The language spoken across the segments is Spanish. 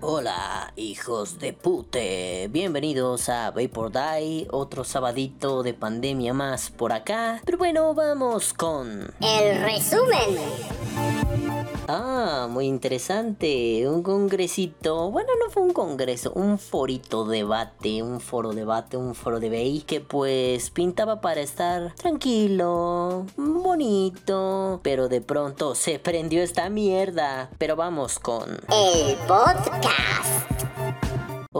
Hola, hijos de pute. Bienvenidos a Vapor Die, otro sabadito de pandemia más por acá. Pero bueno, vamos con. El resumen. Ah, muy interesante. Un congresito. Bueno, no fue un congreso, un forito debate, un foro debate, un foro de BI que pues pintaba para estar tranquilo, bonito, pero de pronto se prendió esta mierda. Pero vamos con El podcast.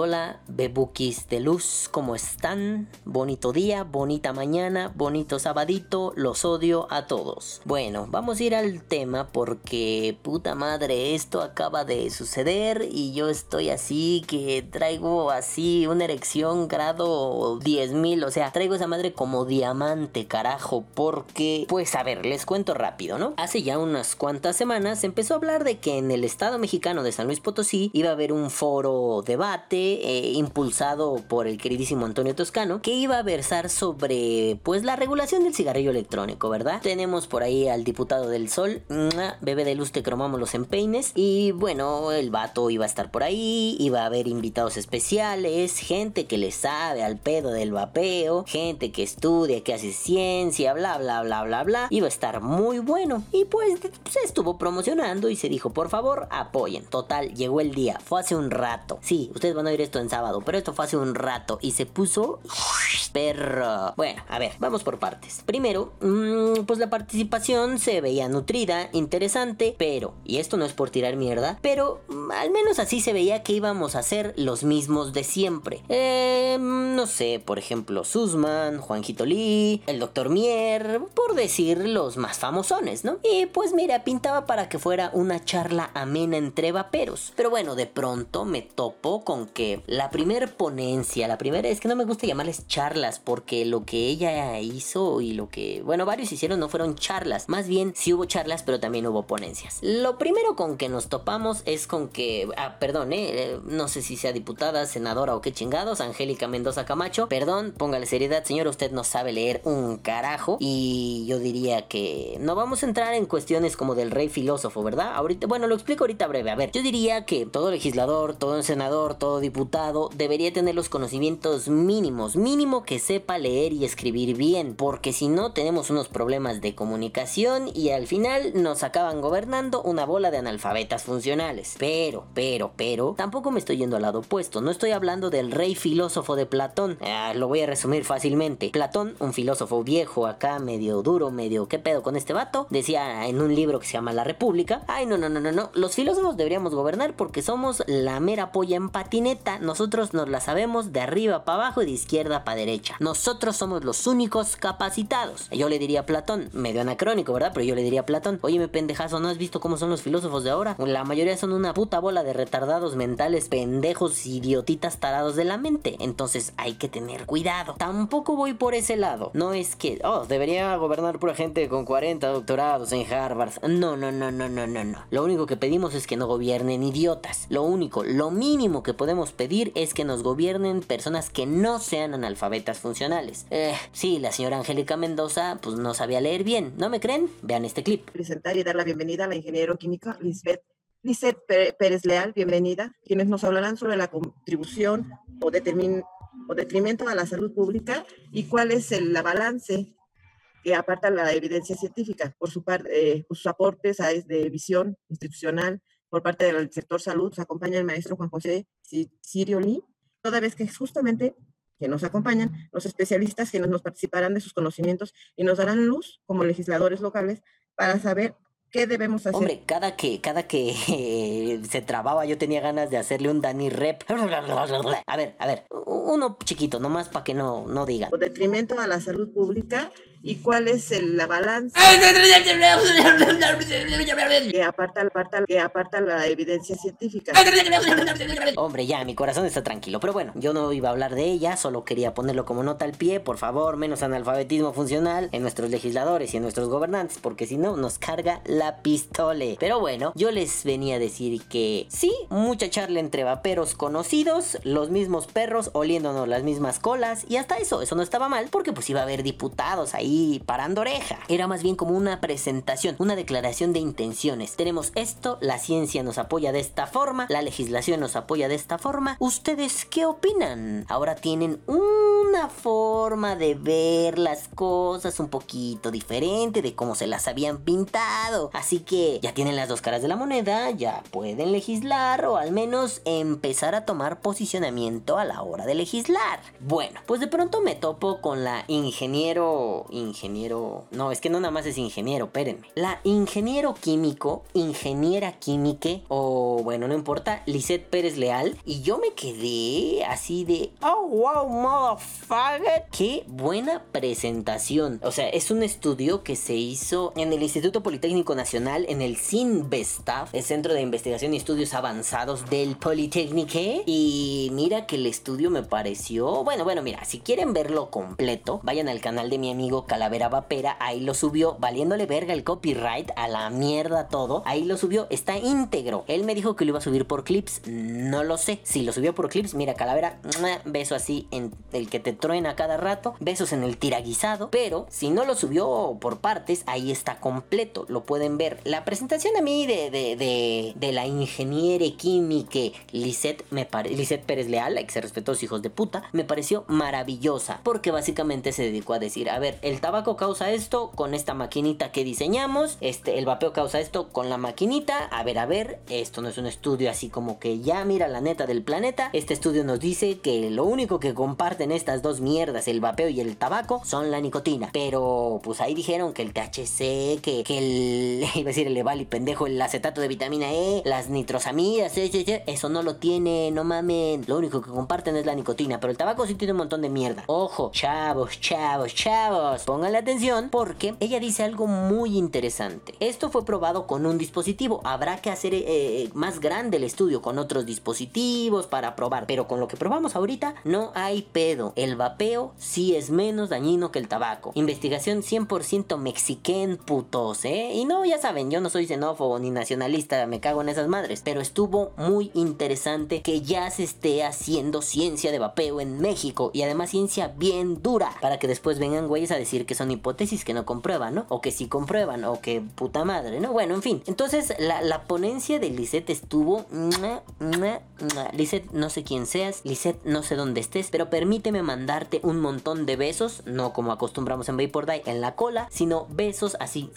Hola, bebukis de luz, ¿cómo están? Bonito día, bonita mañana, bonito sabadito, los odio a todos. Bueno, vamos a ir al tema porque puta madre, esto acaba de suceder y yo estoy así que traigo así una erección grado 10.000, o sea, traigo esa madre como diamante, carajo, porque, pues a ver, les cuento rápido, ¿no? Hace ya unas cuantas semanas empezó a hablar de que en el estado mexicano de San Luis Potosí iba a haber un foro debate eh, impulsado por el queridísimo Antonio Toscano, que iba a versar sobre pues la regulación del cigarrillo electrónico, ¿verdad? Tenemos por ahí al diputado del Sol, bebé de luz te cromamos los empeines, y bueno, el vato iba a estar por ahí, iba a haber invitados especiales, gente que le sabe al pedo del vapeo, gente que estudia, que hace ciencia, bla, bla, bla, bla, bla, iba a estar muy bueno, y pues se estuvo promocionando y se dijo, por favor, apoyen. Total, llegó el día, fue hace un rato. Sí, ustedes van a esto en sábado, pero esto fue hace un rato y se puso perro. Bueno, a ver, vamos por partes. Primero, mmm, pues la participación se veía nutrida, interesante, pero, y esto no es por tirar mierda, pero mmm, al menos así se veía que íbamos a ser los mismos de siempre. Eh, no sé, por ejemplo, Susman, Juanjito Lee, el Dr. Mier, por decir los más famosones, ¿no? Y pues mira, pintaba para que fuera una charla amena entre vaperos. Pero bueno, de pronto me topo con que la primera ponencia, la primera, es que no me gusta llamarles charlas, porque lo que ella hizo y lo que, bueno, varios hicieron no fueron charlas, más bien sí hubo charlas, pero también hubo ponencias. Lo primero con que nos topamos es con que, ah, perdón, eh, no sé si sea diputada, senadora o qué chingados, Angélica Mendoza Camacho, perdón, póngale seriedad, señor, usted no sabe leer un carajo, y yo diría que no vamos a entrar en cuestiones como del rey filósofo, ¿verdad? Ahorita, bueno, lo explico ahorita breve, a ver, yo diría que todo legislador, todo senador, todo diputado, debería tener los conocimientos mínimos, mínimo que sepa leer y escribir bien, porque si no tenemos unos problemas de comunicación y al final nos acaban gobernando una bola de analfabetas funcionales. Pero, pero, pero, tampoco me estoy yendo al lado opuesto, no estoy hablando del rey filósofo de Platón, ah, lo voy a resumir fácilmente. Platón, un filósofo viejo acá, medio duro, medio qué pedo con este vato, decía en un libro que se llama La República, ay no, no, no, no, no, los filósofos deberíamos gobernar porque somos la mera polla en patineta nosotros nos la sabemos de arriba para abajo y de izquierda para derecha. Nosotros somos los únicos capacitados. Yo le diría a Platón, medio anacrónico, ¿verdad? Pero yo le diría a Platón, oye, me pendejazo, ¿no has visto cómo son los filósofos de ahora? La mayoría son una puta bola de retardados mentales, pendejos, idiotitas tarados de la mente. Entonces hay que tener cuidado. Tampoco voy por ese lado. No es que, oh, debería gobernar pura gente con 40 doctorados en Harvard. No, no, no, no, no, no, no. Lo único que pedimos es que no gobiernen idiotas. Lo único, lo mínimo que podemos pedir es que nos gobiernen personas que no sean analfabetas funcionales. Eh, sí, la señora Angélica Mendoza pues no sabía leer bien, ¿no me creen? Vean este clip. Presentar y dar la bienvenida a la ingeniero química Lisbeth, Lisbeth Pérez Leal, bienvenida, quienes nos hablarán sobre la contribución o, o detrimento a la salud pública y cuál es el balance que aparta la evidencia científica por, su eh, por sus aportes a, de visión institucional por parte del sector salud, nos acompaña el maestro Juan José Sirio Lee, toda vez que justamente que nos acompañan los especialistas que nos participarán de sus conocimientos y nos darán luz como legisladores locales para saber ¿Qué debemos hacer? Hombre, cada que, cada que se trababa yo tenía ganas de hacerle un Danny Rep. A ver, a ver, uno chiquito, nomás para que no, no diga. O detrimento a la salud pública y cuál es el, la balanza que aparta, aparta, que aparta la evidencia científica. Hombre, ya, mi corazón está tranquilo. Pero bueno, yo no iba a hablar de ella, solo quería ponerlo como nota al pie. Por favor, menos analfabetismo funcional en nuestros legisladores y en nuestros gobernantes, porque si no, nos carga la pistole. Pero bueno, yo les venía a decir que sí, mucha charla entre vaperos conocidos, los mismos perros oliéndonos las mismas colas, y hasta eso, eso no estaba mal, porque pues iba a haber diputados ahí parando oreja. Era más bien como una presentación, una declaración de intenciones. Tenemos esto, la ciencia nos apoya de esta forma, la legislación nos apoya de esta forma. ¿Ustedes qué opinan? Ahora tienen una forma de ver las cosas un poquito diferente de cómo se las habían pintado. Así que ya tienen las dos caras de la moneda, ya pueden legislar o al menos empezar a tomar posicionamiento a la hora de legislar. Bueno, pues de pronto me topo con la ingeniero... Ingeniero... No, es que no nada más es ingeniero, espérenme. La ingeniero químico, ingeniera química, o bueno, no importa, Lisette Pérez Leal. Y yo me quedé así de... Oh, wow, motherfucker. Qué buena presentación. O sea, es un estudio que se hizo en el Instituto Politécnico Nacional, en el CINVESTAF, el Centro de Investigación y Estudios Avanzados del Politécnico. Y mira que el estudio me pareció... Bueno, bueno, mira, si quieren verlo completo, vayan al canal de mi amigo Calavera Vapera, ahí lo subió, valiéndole verga el copyright, a la mierda todo, ahí lo subió, está íntegro. Él me dijo que lo iba a subir por clips, no lo sé. Si lo subió por clips, mira, Calavera, beso así en el que te truena cada rato, besos en el tiraguisado, pero si no lo subió por partes, ahí está completo, lo pueden ver. La presentación a mí de, de, de, la ingeniera química Lisette, me pare, Lisette Pérez Leal, respetó sus hijos de puta, me pareció maravillosa, porque básicamente se dedicó a decir, a ver, el tabaco causa esto con esta maquinita que diseñamos, este, el vapeo causa esto con la maquinita, a ver, a ver, esto no es un estudio así como que ya mira la neta del planeta, este estudio nos dice que lo único que comparten estas dos mierdas, el vapeo y el tabaco, son la nicotina, pero pues ahí dijeron que el THC, que, que el, iba a decir el Eval y pendejo, el acetato de vitamina E, las nitrosamidas, eso no lo tiene, no mamen, lo único que comparten es la nicotina, pero el tabaco sí tiene un montón de mierda. Ojo, chavos, chavos, chavos, pónganle atención porque ella dice algo muy interesante. Esto fue probado con un dispositivo, habrá que hacer eh, más grande el estudio con otros dispositivos para probar, pero con lo que probamos ahorita no hay pedo. El vapeo sí es menos dañino que el tabaco. Investigación 100% mexiquén putos, ¿eh? Y no, ya saben, yo no soy xenófobo ni nacionalista, me cago en esas madres, pero estuvo muy interesante que ya se esté haciendo ciencia de vapeo en México y además ciencia bien dura para que después vengan güeyes a decir que son hipótesis que no comprueban, ¿no? O que sí comprueban, o que puta madre, ¿no? Bueno, en fin. Entonces, la, la ponencia de Lisette estuvo... Lisette, no sé quién seas, Lisette, no sé dónde estés, pero permíteme mandarte un montón de besos, no como acostumbramos en Vapor Die en la cola, sino besos así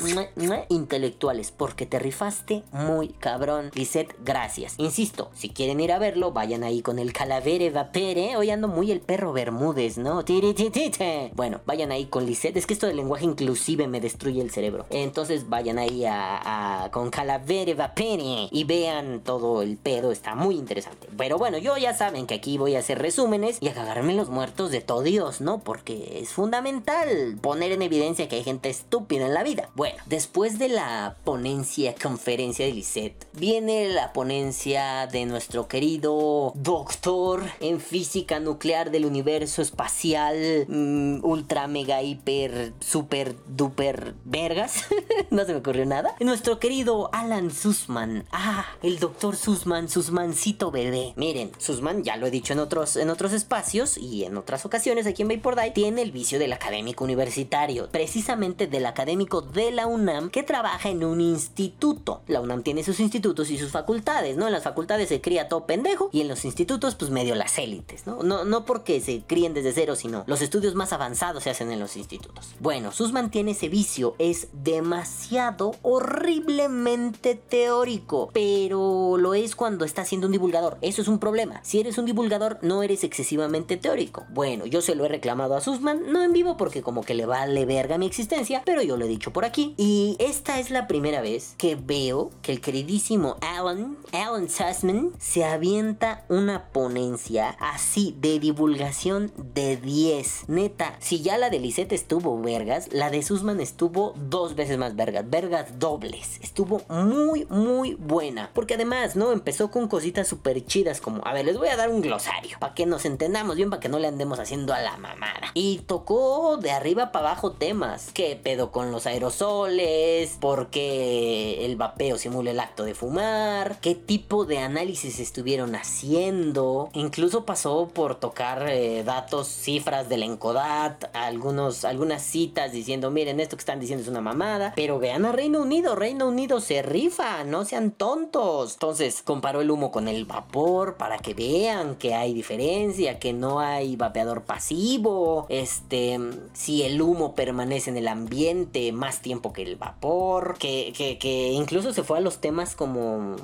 intelectuales, porque te rifaste muy cabrón. Lisette, gracias. Insisto, si quieren ir a verlo, vayan ahí con el calavere vapere. Hoy ando muy el perro Bermúdez, ¿no? Bueno, vayan ahí con Lisette. Es que esto del lenguaje inclusive me destruye el cerebro. Entonces vayan ahí a, con calavere vapere y vean todo el pedo. Está muy interesante. Pero bueno, yo ya saben que aquí voy a hacer resúmenes y a cagarme los muertos de todo Dios, ¿no? Porque es fundamental poner en evidencia que hay gente estúpida en la vida. Bueno, después de la ponencia, conferencia de Lisette, viene la ponencia de nuestro querido doctor en física nuclear del universo espacial, mm, ultra, mega, hiper, super, duper, vergas. no se me ocurrió nada. Nuestro querido Alan Sussman. Ah, el doctor Sussman, Sussmancito bebé. Miren, Sussman, ya lo he dicho en otros, en otros espacios y en otras ocasiones aquí en Vapor Die, tiene el vicio del académico universitario. Precisamente del académico de la UNAM que trabaja en un instituto. La UNAM tiene sus institutos y sus facultades, ¿no? En las facultades se cría todo pendejo y en los institutos, pues medio las élites, ¿no? No, no porque se críen desde cero, sino los estudios más avanzados se hacen en los institutos. Bueno, Sussman tiene ese vicio, es demasiado horriblemente teórico, pero lo es cuando está siendo un divulgador. Eso es un problema. Si eres un divulgador, no eres excesivamente teórico. Bueno, yo se lo he reclamado a Sussman, no en vivo porque como que le vale verga mi existencia, pero yo lo he dicho por aquí. Y esta es la primera vez que veo que el queridísimo Alan, Alan Sussman, se avienta una ponencia así de divulgación de 10. Neta, si ya la de Lisette estuvo vergas, la de Sussman estuvo dos veces más vergas, vergas dobles. Estuvo muy, muy buena. Porque además, ¿no? Empezó con cositas súper chidas como, a ver, les voy a dar un glosario, para que nos entendamos bien, para que no le andemos haciendo a la mamada. Y tocó de arriba para abajo temas. ¿Qué pedo con los aerosoles? ¿Por qué el vapeo simula el acto de fumar? ¿Qué tipo de análisis estuvieron haciendo? Incluso pasó por tocar eh, datos, cifras del Encodat, algunos, algunas citas diciendo, miren, esto que están diciendo es una mamada. Pero vean a Reino Unido, Reino Unido se rifa, no sean tontos. Entonces comparó el humo con el vapor para que vean que hay diferencia, que no hay vapeador pasivo. Este, si el humo permanece en el ambiente más tiempo que el vapor, que, que, que incluso se fue a los temas como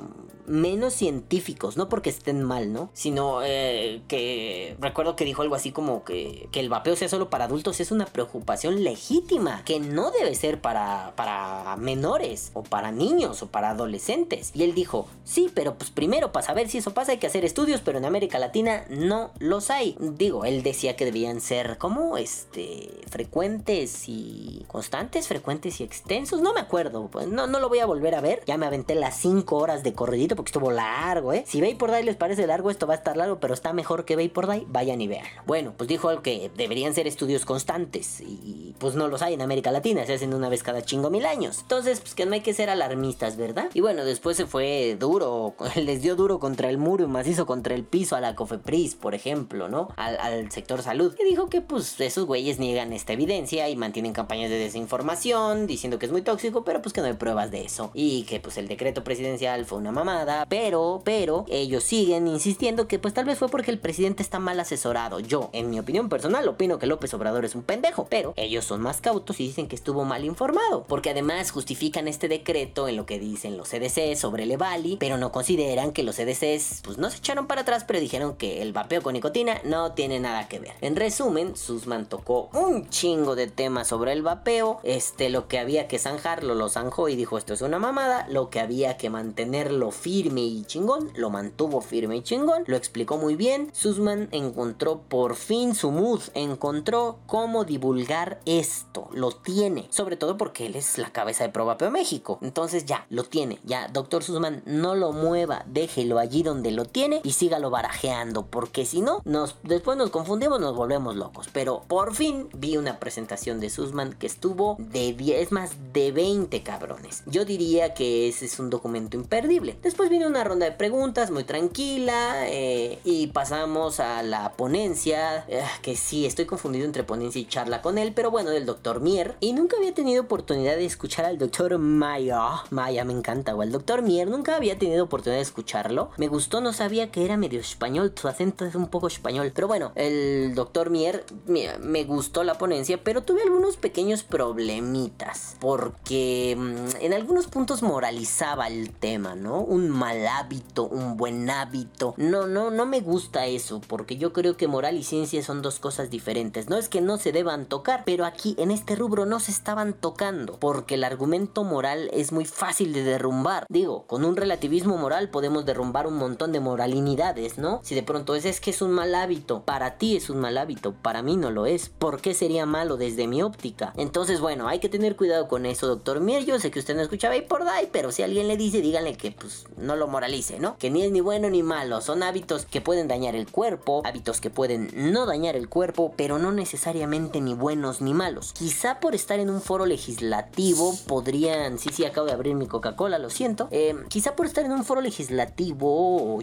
menos científicos, no porque estén mal, ¿no? Sino eh, que recuerdo que dijo algo así como que, que, el vapeo sea solo para adultos es una preocupación legítima, que no debe ser para, para menores o para niños o para adolescentes. Y él dijo, sí, pero pues primero para saber si eso pasa hay que hacer estudios, pero en América Latina no los hay. Digo, él decía que debían ser como este frecuentes y constantes, frecuentes y extensos, no me acuerdo, pues no, no lo voy a volver a ver, ya me aventé las 5 horas de corredito porque estuvo largo, ¿eh? Si por Day les parece largo, esto va a estar largo, pero está mejor que por Day, vayan y vean. Bueno, pues dijo algo que deberían ser estudios constantes y pues no los hay en América Latina, se hacen una vez cada chingo mil años. Entonces, pues que no hay que ser alarmistas, ¿verdad? Y bueno, después se fue duro, les dio duro contra el muro y macizo contra el piso a la Cofepris, por ejemplo, ¿no? Al, al sector salud. Y dijo que pues esos güeyes niegan esta evidencia y mantienen campañas de desinformación diciendo que es muy tóxico, pero pues que no hay pruebas de eso. Y que pues el decreto presidencial fue una mamada pero, pero, ellos siguen insistiendo que pues tal vez fue porque el presidente está mal asesorado. Yo, en mi opinión personal, opino que López Obrador es un pendejo, pero ellos son más cautos y dicen que estuvo mal informado, porque además justifican este decreto en lo que dicen los CDC sobre el Evali, pero no consideran que los CDCs pues no se echaron para atrás, pero dijeron que el vapeo con nicotina no tiene nada que ver. En resumen, Susman tocó un chingo de temas sobre el vapeo, este lo que había que zanjarlo lo zanjó y dijo esto es una mamada, lo que había que mantenerlo firme firme y chingón, lo mantuvo firme y chingón, lo explicó muy bien. Sussman encontró por fin su mood, encontró cómo divulgar esto, lo tiene, sobre todo porque él es la cabeza de Probapeo México. Entonces ya, lo tiene, ya, doctor Sussman, no lo mueva, déjelo allí donde lo tiene y sígalo barajeando, porque si no, nos, después nos confundimos, nos volvemos locos. Pero por fin vi una presentación de Sussman que estuvo de 10, más de 20 cabrones. Yo diría que ese es un documento imperdible. Después viene una ronda de preguntas muy tranquila eh, y pasamos a la ponencia, eh, que sí, estoy confundido entre ponencia y charla con él, pero bueno, del doctor Mier. Y nunca había tenido oportunidad de escuchar al doctor Maya. Maya me encanta, o el doctor Mier, nunca había tenido oportunidad de escucharlo. Me gustó, no sabía que era medio español, su acento es un poco español. Pero bueno, el doctor Mier, me gustó la ponencia, pero tuve algunos pequeños problemitas, porque mm, en algunos puntos moralizaba el tema, ¿no? Mal hábito, un buen hábito. No, no, no me gusta eso, porque yo creo que moral y ciencia son dos cosas diferentes. No es que no se deban tocar, pero aquí en este rubro no se estaban tocando, porque el argumento moral es muy fácil de derrumbar. Digo, con un relativismo moral podemos derrumbar un montón de moralinidades, ¿no? Si de pronto es, es que es un mal hábito, para ti es un mal hábito, para mí no lo es. ¿Por qué sería malo desde mi óptica? Entonces, bueno, hay que tener cuidado con eso, doctor Mier. Yo sé que usted no escuchaba y por ahí, pero si alguien le dice, díganle que pues no lo moralice, ¿no? Que ni es ni bueno ni malo, son hábitos que pueden dañar el cuerpo, hábitos que pueden no dañar el cuerpo, pero no necesariamente ni buenos ni malos. Quizá por estar en un foro legislativo podrían, sí, sí, acabo de abrir mi Coca-Cola, lo siento, eh, quizá por estar en un foro legislativo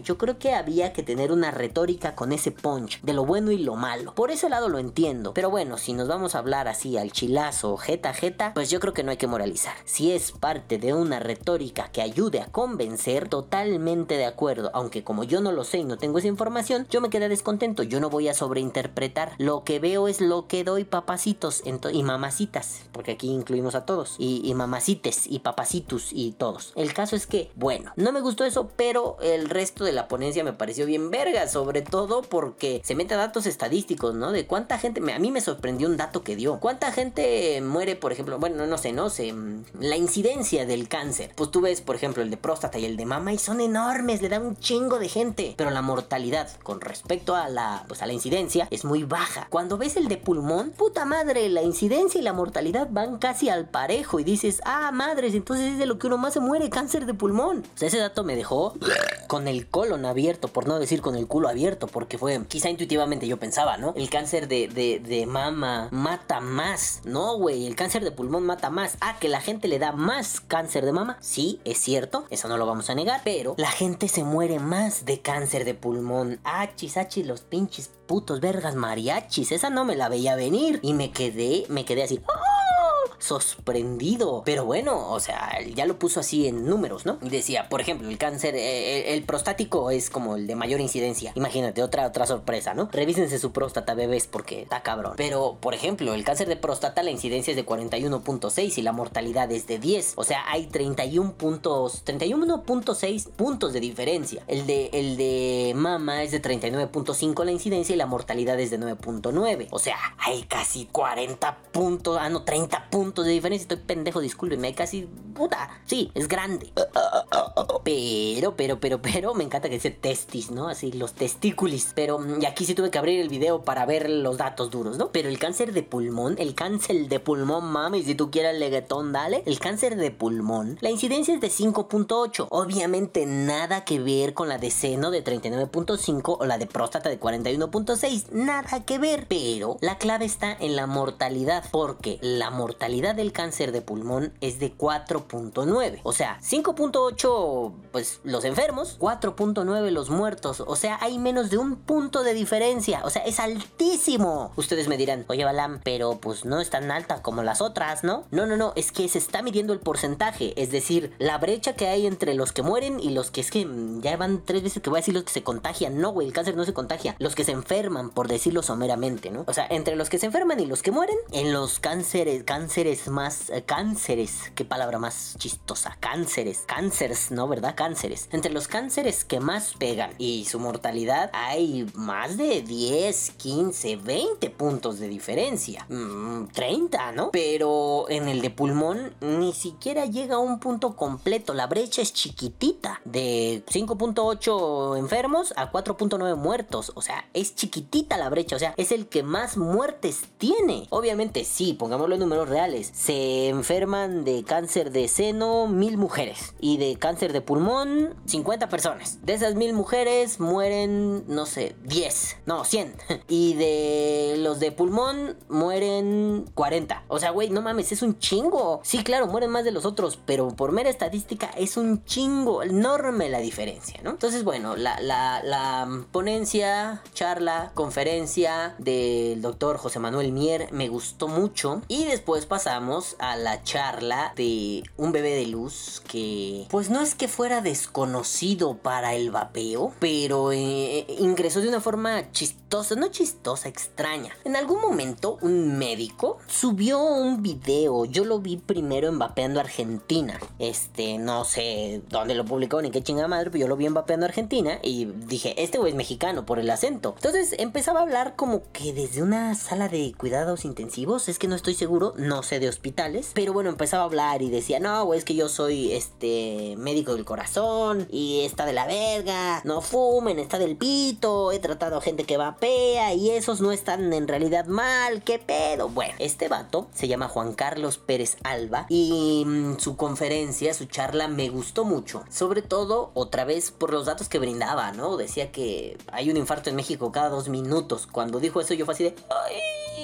yo creo que había que tener una retórica con ese punch de lo bueno y lo malo. Por ese lado lo entiendo, pero bueno, si nos vamos a hablar así al chilazo, jeta jeta, pues yo creo que no hay que moralizar. Si es parte de una retórica que ayude a convencer, totalmente de acuerdo, aunque como yo no lo sé y no tengo esa información, yo me quedé descontento, yo no voy a sobreinterpretar, lo que veo es lo que doy papacitos y mamacitas, porque aquí incluimos a todos, y, mamacites y papacitos y todos. El caso es que, bueno, no me gustó eso, pero el resto de la ponencia me pareció bien verga, sobre todo porque se mete a datos estadísticos, ¿no? De cuánta gente, a mí me sorprendió un dato que dio, cuánta gente muere, por ejemplo, bueno, no sé, no sé, la incidencia del cáncer, pues tú ves, por ejemplo, el de próstata y el de y son enormes, le dan un chingo de gente. Pero la mortalidad con respecto a la, pues a la incidencia es muy baja. Cuando ves el de pulmón, puta madre, la incidencia y la mortalidad van casi al parejo. Y dices, ah, madres, entonces es de lo que uno más se muere, cáncer de pulmón. O sea, ese dato me dejó con el colon abierto, por no decir con el culo abierto, porque fue, quizá intuitivamente yo pensaba, ¿no? El cáncer de, de, de mama mata más. No, güey, el cáncer de pulmón mata más. Ah, que la gente le da más cáncer de mama. Sí, es cierto, eso no lo vamos a negar, pero la gente se muere más de cáncer de pulmón. Achis, achis, los pinches putos vergas mariachis. Esa no me la veía venir. Y me quedé, me quedé así. ¡Oh! Sorprendido. Pero bueno, o sea, ya lo puso así en números, ¿no? Decía, por ejemplo, el cáncer, eh, el, prostático es como el de mayor incidencia. Imagínate, otra, otra sorpresa, ¿no? Revísense su próstata, bebés, porque está cabrón. Pero, por ejemplo, el cáncer de próstata, la incidencia es de 41.6 y la mortalidad es de 10. O sea, hay 31 puntos, 31.6 puntos de diferencia. El de, el de mama es de 39.5 la incidencia y la mortalidad es de 9.9. O sea, hay casi 40 puntos, ah, no, 30 puntos de diferencia. Estoy pendejo, discúlpenme. Casi. Puta. Sí, es grande. Pero, pero, pero, pero, me encanta que dice testis, ¿no? Así, los testículos. Pero, mm, y aquí sí tuve que abrir el video para ver los datos duros, ¿no? Pero el cáncer de pulmón, el cáncer de pulmón, mami, si tú quieres el leguetón, dale. El cáncer de pulmón, la incidencia es de 5.8. Obviamente nada que ver con la de seno de 39.5 o la de próstata de 41.6. Nada que ver. Pero la clave está en la mortalidad. Porque la mortalidad del cáncer de pulmón es de 4.9. O sea, 5.8 pues los enfermos, 4.9 los muertos. O sea, hay menos de un punto de diferencia. O sea, es altísimo. Ustedes me dirán, oye Balam, pero pues no es tan alta como las otras, ¿no? No, no, no, es que se está midiendo el porcentaje. Es decir, la brecha que hay entre los que mueren y los que es que mm, ya van tres veces que voy a decir los que se contagian. No, güey, el cáncer no se contagia. Los que se enferman, por decirlo someramente, ¿no? O sea, entre los que se enferman y los que mueren, en los cánceres, cánceres más eh, cánceres, qué palabra más chistosa, cánceres, cánceres, ¿no? ¿Verdad? Cánceres. Entre los cánceres que más pegan y su mortalidad hay más de 10, 15, 20 puntos de diferencia. 30, mm, ¿no? Pero en el de pulmón ni siquiera llega a un punto completo. La brecha es chiquitita. De 5.8 enfermos a 4.9 muertos. O sea, es chiquitita la brecha. O sea, es el que más muertes tiene. Obviamente sí, pongámoslo en números reales se enferman de cáncer de seno mil mujeres y de cáncer de pulmón 50 personas. De esas mil mujeres mueren, no sé, 10, no, 100. Y de los de pulmón mueren 40. O sea, güey, no mames, es un chingo. Sí, claro, mueren más de los otros, pero por mera estadística es un chingo, enorme la diferencia, ¿no? Entonces, bueno, la, la, la ponencia, charla, conferencia del doctor José Manuel Mier me gustó mucho. Y después pasa a la charla de un bebé de luz que pues no es que fuera desconocido para el vapeo, pero eh, ingresó de una forma chistosa, no chistosa, extraña. En algún momento un médico subió un video, yo lo vi primero en Vapeando Argentina. Este, no sé dónde lo publicó ni qué chingada madre, pero yo lo vi en Vapeando Argentina y dije, este güey es mexicano por el acento. Entonces empezaba a hablar como que desde una sala de cuidados intensivos, es que no estoy seguro, no sé de hospitales. Pero bueno, empezaba a hablar y decía, no, güey, es que yo soy este médico del corazón y está de la verga, no fumen, está del pito, he tratado a gente que vapea y esos no están en realidad mal, qué pedo. Bueno, este vato se llama Juan Carlos Pérez Alba y mm, su conferencia, su charla me gustó mucho. Sobre todo, otra vez, por los datos que brindaba, ¿no? Decía que hay un infarto en México cada dos minutos. Cuando dijo eso yo fue así de... ¡Ay!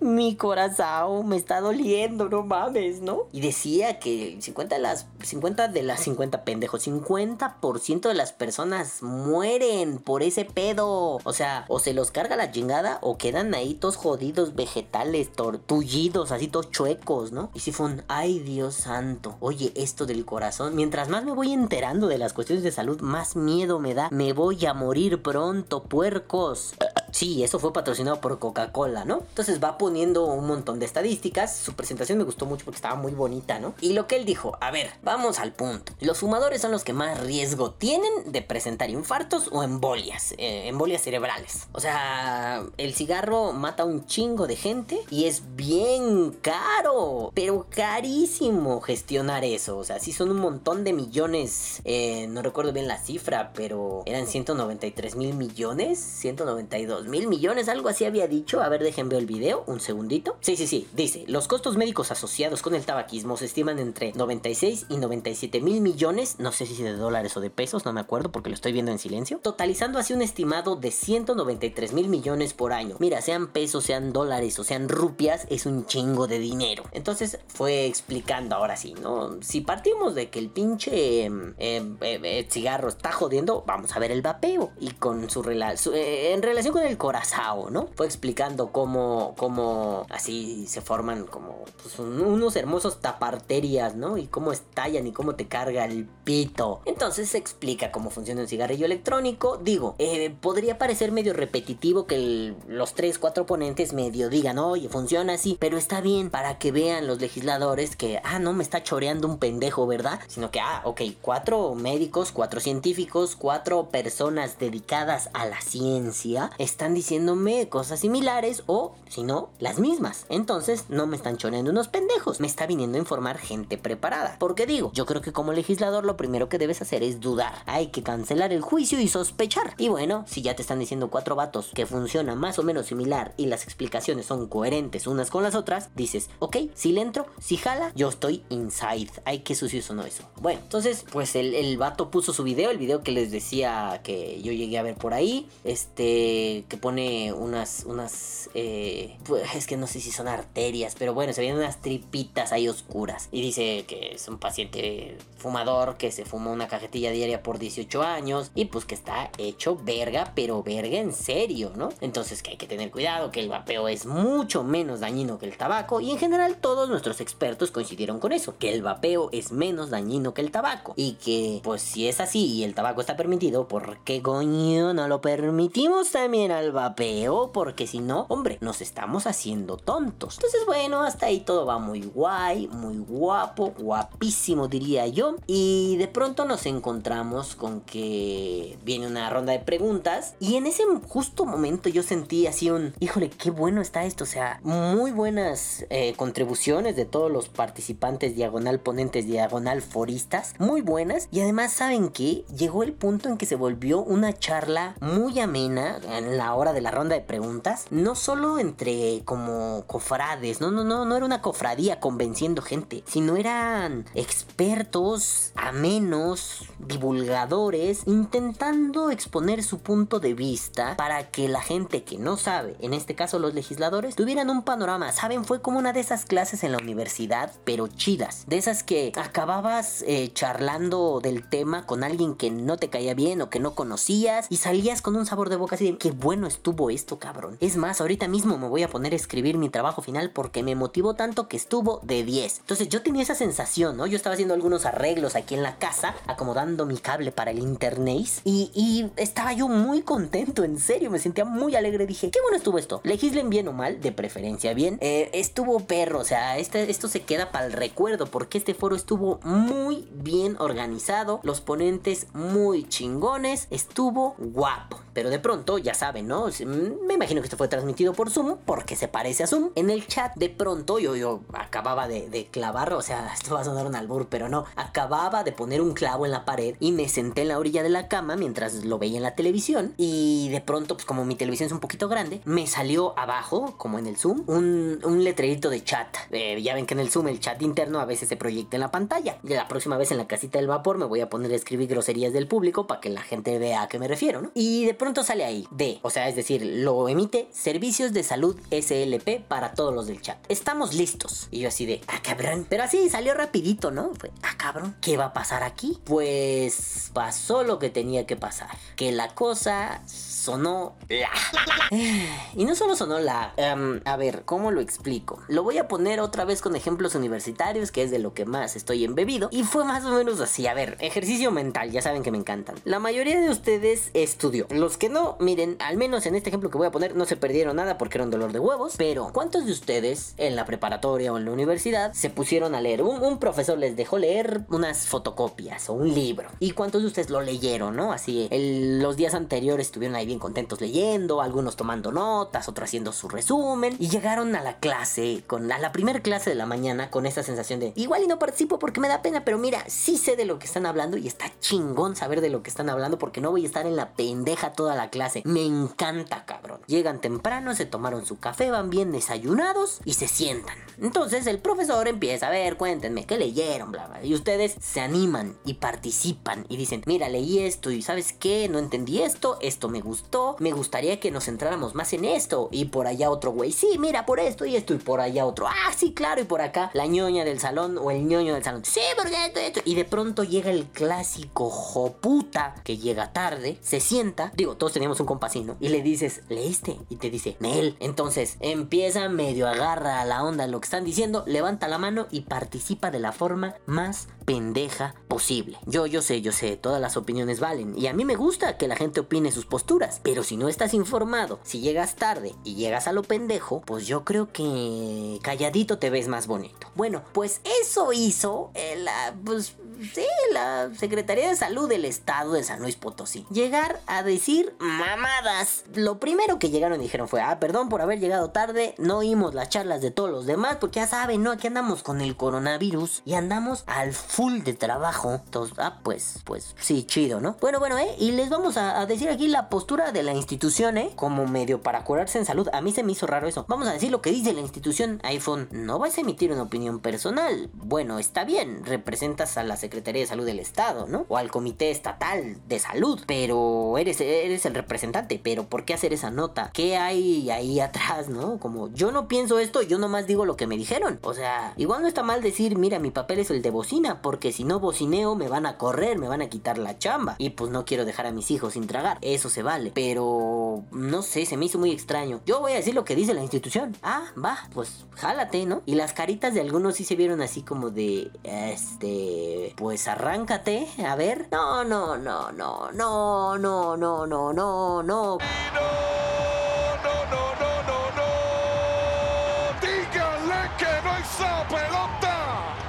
Mi corazón me está doliendo, no mames, ¿no? Y decía que 50 de las 50 de las 50 pendejos, 50% de las personas mueren por ese pedo. O sea, o se los carga la chingada o quedan ahí todos jodidos, vegetales, tortullidos, así todos chuecos, ¿no? Y si fue un, ay Dios santo, oye, esto del corazón, mientras más me voy enterando de las cuestiones de salud, más miedo me da. Me voy a morir pronto, puercos. Sí, eso fue patrocinado por Coca-Cola, ¿no? Entonces va poniendo un montón de estadísticas. Su presentación me gustó mucho porque estaba muy bonita, ¿no? Y lo que él dijo, a ver, vamos al punto. Los fumadores son los que más riesgo tienen de presentar infartos o embolias, eh, embolias cerebrales. O sea, el cigarro mata un chingo de gente y es bien caro, pero carísimo gestionar eso. O sea, sí son un montón de millones, eh, no recuerdo bien la cifra, pero eran 193 mil millones, 192 mil millones, algo así había dicho. A ver, dejen ver el video, un segundito. Sí, sí, sí, dice, los costos médicos asociados con el tabaquismo se estiman entre 96 y 97 mil millones, no sé si de dólares o de pesos, no me acuerdo porque lo estoy viendo en silencio, totalizando así un estimado de 193 mil millones por año. Mira, sean pesos, sean dólares o sean rupias, es un chingo de dinero. Entonces fue explicando ahora sí, ¿no? Si partimos de que el pinche em, em, em, eh, cigarro está jodiendo, vamos a ver el vapeo y con su, relación eh, en relación con el corazao, ¿no? Fue explicando cómo, cómo así se forman como pues, unos hermosos taparterias, ¿no? Y cómo y cómo te carga el pito. Entonces se explica cómo funciona un cigarrillo electrónico. Digo, eh, podría parecer medio repetitivo que los tres, cuatro ponentes medio digan, oye, funciona así, pero está bien para que vean los legisladores que, ah, no me está choreando un pendejo, ¿verdad? Sino que, ah, ok, cuatro médicos, cuatro científicos, cuatro personas dedicadas a la ciencia están diciéndome cosas similares o, si no, las mismas. Entonces, no me están choreando unos pendejos, me está viniendo a informar gente preparada. Porque digo, yo creo que como legislador lo primero que debes hacer es dudar. Hay que cancelar el juicio y sospechar. Y bueno, si ya te están diciendo cuatro vatos que funciona más o menos similar y las explicaciones son coherentes unas con las otras, dices, ok, si le entro, si jala, yo estoy inside. Ay, qué sucio sonó eso. Bueno, entonces, pues el, el vato puso su video, el video que les decía que yo llegué a ver por ahí. Este, que pone unas, unas, eh, pues es que no sé si son arterias, pero bueno, se ven unas tripitas ahí oscuras. Y dice que es un paciente que fumador que se fumó una cajetilla diaria por 18 años y pues que está hecho verga, pero verga en serio, ¿no? Entonces que hay que tener cuidado, que el vapeo es mucho menos dañino que el tabaco y en general todos nuestros expertos coincidieron con eso, que el vapeo es menos dañino que el tabaco y que pues si es así y el tabaco está permitido, ¿por qué coño no lo permitimos también al vapeo? Porque si no, hombre, nos estamos haciendo tontos. Entonces bueno, hasta ahí todo va muy guay, muy guapo, guapísimo diría yo y de pronto nos encontramos con que viene una ronda de preguntas y en ese justo momento yo sentí así un, híjole, qué bueno está esto, o sea, muy buenas eh, contribuciones de todos los participantes diagonal ponentes, diagonal foristas, muy buenas. Y además saben que llegó el punto en que se volvió una charla muy amena en la hora de la ronda de preguntas, no solo entre como cofrades, no, no, no, no era una cofradía convenciendo gente, sino eran expertos, amenos, divulgadores, intentando exponer su punto de vista para que la gente que no sabe, en este caso los legisladores, tuvieran un panorama. Saben, fue como una de esas clases en la universidad, pero chidas. De esas que acababas eh, charlando del tema con alguien que no te caía bien o que no conocías y salías con un sabor de boca así de qué bueno estuvo esto, cabrón. Es más, ahorita mismo me voy a poner a escribir mi trabajo final porque me motivó tanto que estuvo de 10. Entonces yo tenía esa sensación, ¿no? Yo estaba haciendo algunos arreglos aquí en la casa, acomodando mi cable para el internet y, estaba yo muy contento, en serio, me sentía muy alegre. Dije, qué bueno estuvo esto. Legislen bien o mal, de preferencia bien. Eh, estuvo perro, o sea, este, esto se queda para el recuerdo porque este foro estuvo muy bien organizado. Los ponentes muy chingones. Estuvo guapo. Pero de pronto, ya saben, ¿no? Me imagino que esto fue transmitido por Zoom porque se parece a Zoom. En el chat, de pronto, yo, yo acababa de, de clavar, o sea, esto va a sonar un albur, pero no. De poner un clavo en la pared y me senté en la orilla de la cama mientras lo veía en la televisión. Y de pronto, pues como mi televisión es un poquito grande, me salió abajo, como en el Zoom, un, un letrerito de chat. Eh, ya ven que en el Zoom el chat interno a veces se proyecta en la pantalla. Y la próxima vez en la casita del vapor me voy a poner a escribir groserías del público para que la gente vea a qué me refiero. Y de pronto sale ahí, de, o sea, es decir, lo emite Servicios de Salud SLP para todos los del chat. Estamos listos. Y yo así de, ah, cabrón. Pero así salió rapidito, ¿no? Fue, ah, cabrón, ¿qué va a pasar aquí? Pues pasó lo que tenía que pasar. Que la cosa sonó la. Y no solo sonó la. Em, a ver, ¿cómo lo explico? Lo voy a poner otra vez con ejemplos universitarios, que es de lo que más estoy embebido. Y fue más o menos así. A ver, ejercicio mental, ya saben que me encantan. La mayoría de ustedes estudió. Los que no, miren, al menos en este ejemplo que voy a poner, no se perdieron nada porque era un dolor de huevos. Pero, ¿cuántos de ustedes en la preparatoria o en la universidad se pusieron a leer? Un, un profesor les dejó leer unas fotocopias o un libro. ¿Y cuántos de ustedes lo leyeron, no? Así, los días anteriores estuvieron ahí bien contentos leyendo, algunos tomando notas, otros haciendo su resumen. Y llegaron a la clase, con a la primera clase de la mañana, con esa sensación de igual y no participo porque me da pena, pero mira, sí sé de lo que están hablando y está chingón saber de lo que están hablando porque no voy a estar en la pendeja toda la clase. Me encanta, cabrón. Llegan temprano, se tomaron su café, van bien desayunados y se sientan. Entonces el profesor empieza a ver, cuéntenme, ¿qué leyeron? Bla, bla. Y ustedes se animan y participan y dicen, mira, leí esto y ¿sabes qué? No entendí esto, esto me gustó, me gustaría que nos centráramos más en esto. Y por allá otro güey, sí, mira, por esto y esto. Y por allá otro, ah, sí, claro. Y por acá la ñoña del salón o el ñoño del salón, sí, porque esto, esto. Y de pronto llega el clásico joputa que llega tarde, se sienta, digo, todos teníamos un compasino, y le dices, ¿leíste? Y te dice, Nel. Entonces empieza medio agarra a la onda lo que están diciendo, levanta la mano y participa de la forma más pendeja posible. Yo, yo sé, yo sé, todas las opiniones valen. Y a mí me gusta que la gente opine sus posturas. Pero si no estás informado, si llegas tarde y llegas a lo pendejo, pues yo creo que calladito te ves más bonito. Bueno, pues eso hizo la, pues, sí, la Secretaría de Salud del Estado de San Luis Potosí. Llegar a decir mamadas. Lo primero que llegaron y dijeron fue, ah, perdón por haber llegado tarde, no oímos las charlas de todos los demás, porque ya saben, ¿no? Aquí andamos con el coronavirus y andamos al full de trabajo. Entonces, ah, pues, pues sí, chido, ¿no? Bueno, bueno, ¿eh? Y les vamos a, decir aquí la postura de la institución, ¿eh? Como medio para curarse en salud. A mí se me hizo raro eso. Vamos a decir lo que dice la institución iPhone. No vas a emitir una opinión personal. Bueno, está bien, representas a la Secretaría de Salud del Estado, ¿no? O al Comité Estatal de Salud, pero eres, eres el representante. Pero ¿por qué hacer esa nota? ¿Qué hay ahí atrás, no? Como yo no pienso esto, yo nomás digo lo que me dijeron. O sea, igual no está mal decir, mira, mi papel es el de bocina, porque si no bocineo me van a correr, me van a quitar la chamba. Y pues no quiero dejar a mis hijos sin tragar. Eso se vale. Pero no sé, se me hizo muy extraño. Yo voy a decir lo que dice la institución. Ah, va, pues jálate, ¿no? Y las caritas de algunos sí se vieron así como de, este, pues arráncate, a ver. No, no, no, no, no, no, no, no, no, no.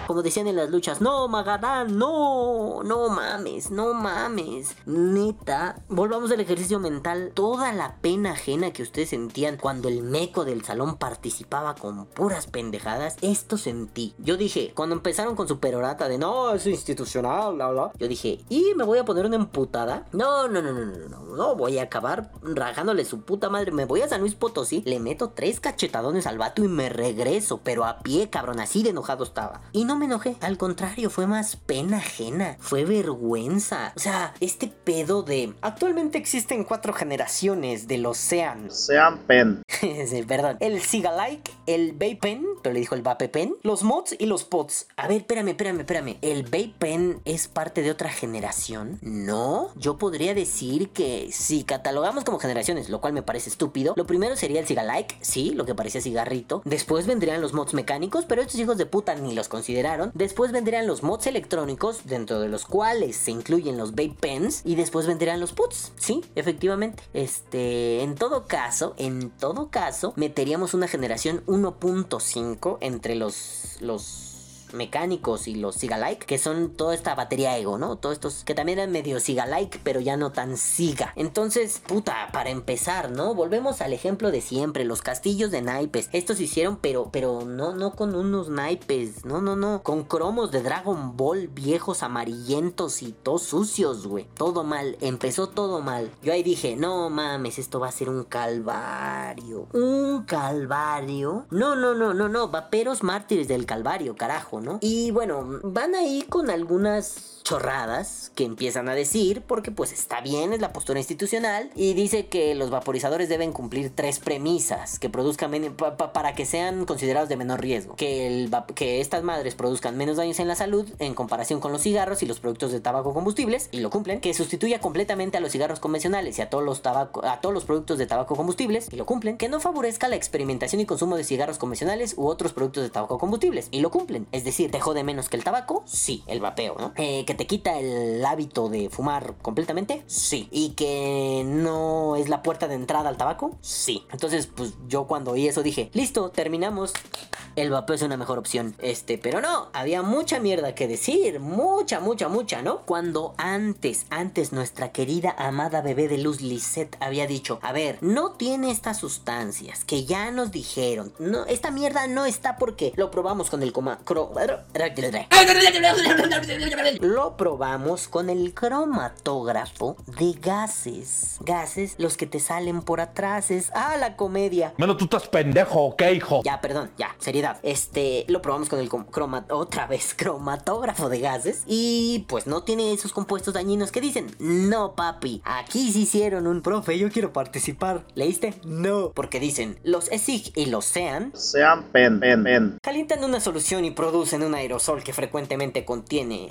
Como decían en las luchas, no, Magadán, no, no mames, no mames. Neta, volvamos al ejercicio mental. Toda la pena ajena que ustedes sentían cuando el meco del salón participaba con puras pendejadas, esto sentí. Yo dije, cuando empezaron con su perorata de no, es institucional, bla, bla, yo dije, ¿y me voy a poner una emputada? No, no, no, no, no, no, no, voy a acabar rajándole su puta madre. Me voy a San Luis Potosí, le meto tres cachetadones al vato y me regreso, pero a pie, cabrón, así de enojado estaba. Y no me enojé. Al contrario, fue más pena ajena. Fue vergüenza. O sea, este pedo de. Actualmente existen cuatro generaciones del Ocean. Ocean Pen. sí, perdón. El Sigalike, el Pen, pero le dijo el Vape Pen, los mods y los pods. A ver, espérame, espérame, espérame. ¿El Pen es parte de otra generación? No. Yo podría decir que si catalogamos como generaciones, lo cual me parece estúpido, lo primero sería el Sigalike, sí, lo que parecía cigarrito. Después vendrían los mods mecánicos, pero estos hijos de puta ni los consideran Después vendrían los mods electrónicos, dentro de los cuales se incluyen los vape pens. Y después vendrían los puts. Sí, efectivamente. Este, en todo caso, en todo caso, meteríamos una generación 1.5 entre los, los mecánicos y los Siga-like, que son toda esta batería ego, ¿no? Todos estos que también eran medio Siga-like, pero ya no tan Siga. Entonces, puta, para empezar, ¿no? Volvemos al ejemplo de siempre, los castillos de naipes. Estos se hicieron, pero, pero no, no con unos naipes, no, no, no, con cromos de Dragon Ball viejos amarillentos y todos sucios, güey. Todo mal, empezó todo mal. Yo ahí dije, no mames, esto va a ser un calvario. Un calvario. No, no, no, no, no, vaperos mártires del calvario, carajo. Y bueno, van ahí con algunas chorradas que empiezan a decir porque pues está bien, es la postura institucional y dice que los vaporizadores deben cumplir tres premisas que produzcan para que sean considerados de menor riesgo, que, el que estas madres produzcan menos daños en la salud en comparación con los cigarros y los productos de tabaco combustibles y lo cumplen, que sustituya completamente a los cigarros convencionales y a todos los tabaco, a todos los productos de tabaco combustibles y lo cumplen, que no favorezca la experimentación y consumo de cigarros convencionales u otros productos de tabaco combustibles y lo cumplen, es decir, te jode menos que el tabaco, sí, el vapeo, ¿no? Eh, que te quita el hábito de fumar completamente, sí. Y que no es la puerta de entrada al tabaco, sí. Entonces, pues yo cuando oí eso dije, listo, terminamos el vapeo es una mejor opción. Este, pero no, había mucha mierda que decir, mucha, mucha, mucha, ¿no? Cuando antes, antes nuestra querida amada bebé de luz Lisette había dicho, a ver, no tiene estas sustancias que ya nos dijeron, no, esta mierda no está porque lo probamos con el coma, lo probamos con el cromatógrafo de gases, gases los que te salen por atrás, es, ah, la comedia. Menos tú estás pendejo, ¿ok, hijo? Ya, perdón, ya, seriedad. Este, lo probamos con el croma, otra vez, cromatógrafo de gases. Y pues no tiene esos compuestos dañinos que dicen, no, papi, aquí sí hicieron un profe, yo quiero participar. ¿Leíste? No, porque dicen, los ESIG y los SEAN sean pen, pen, pen. calientan una solución y producen un aerosol que frecuentemente contiene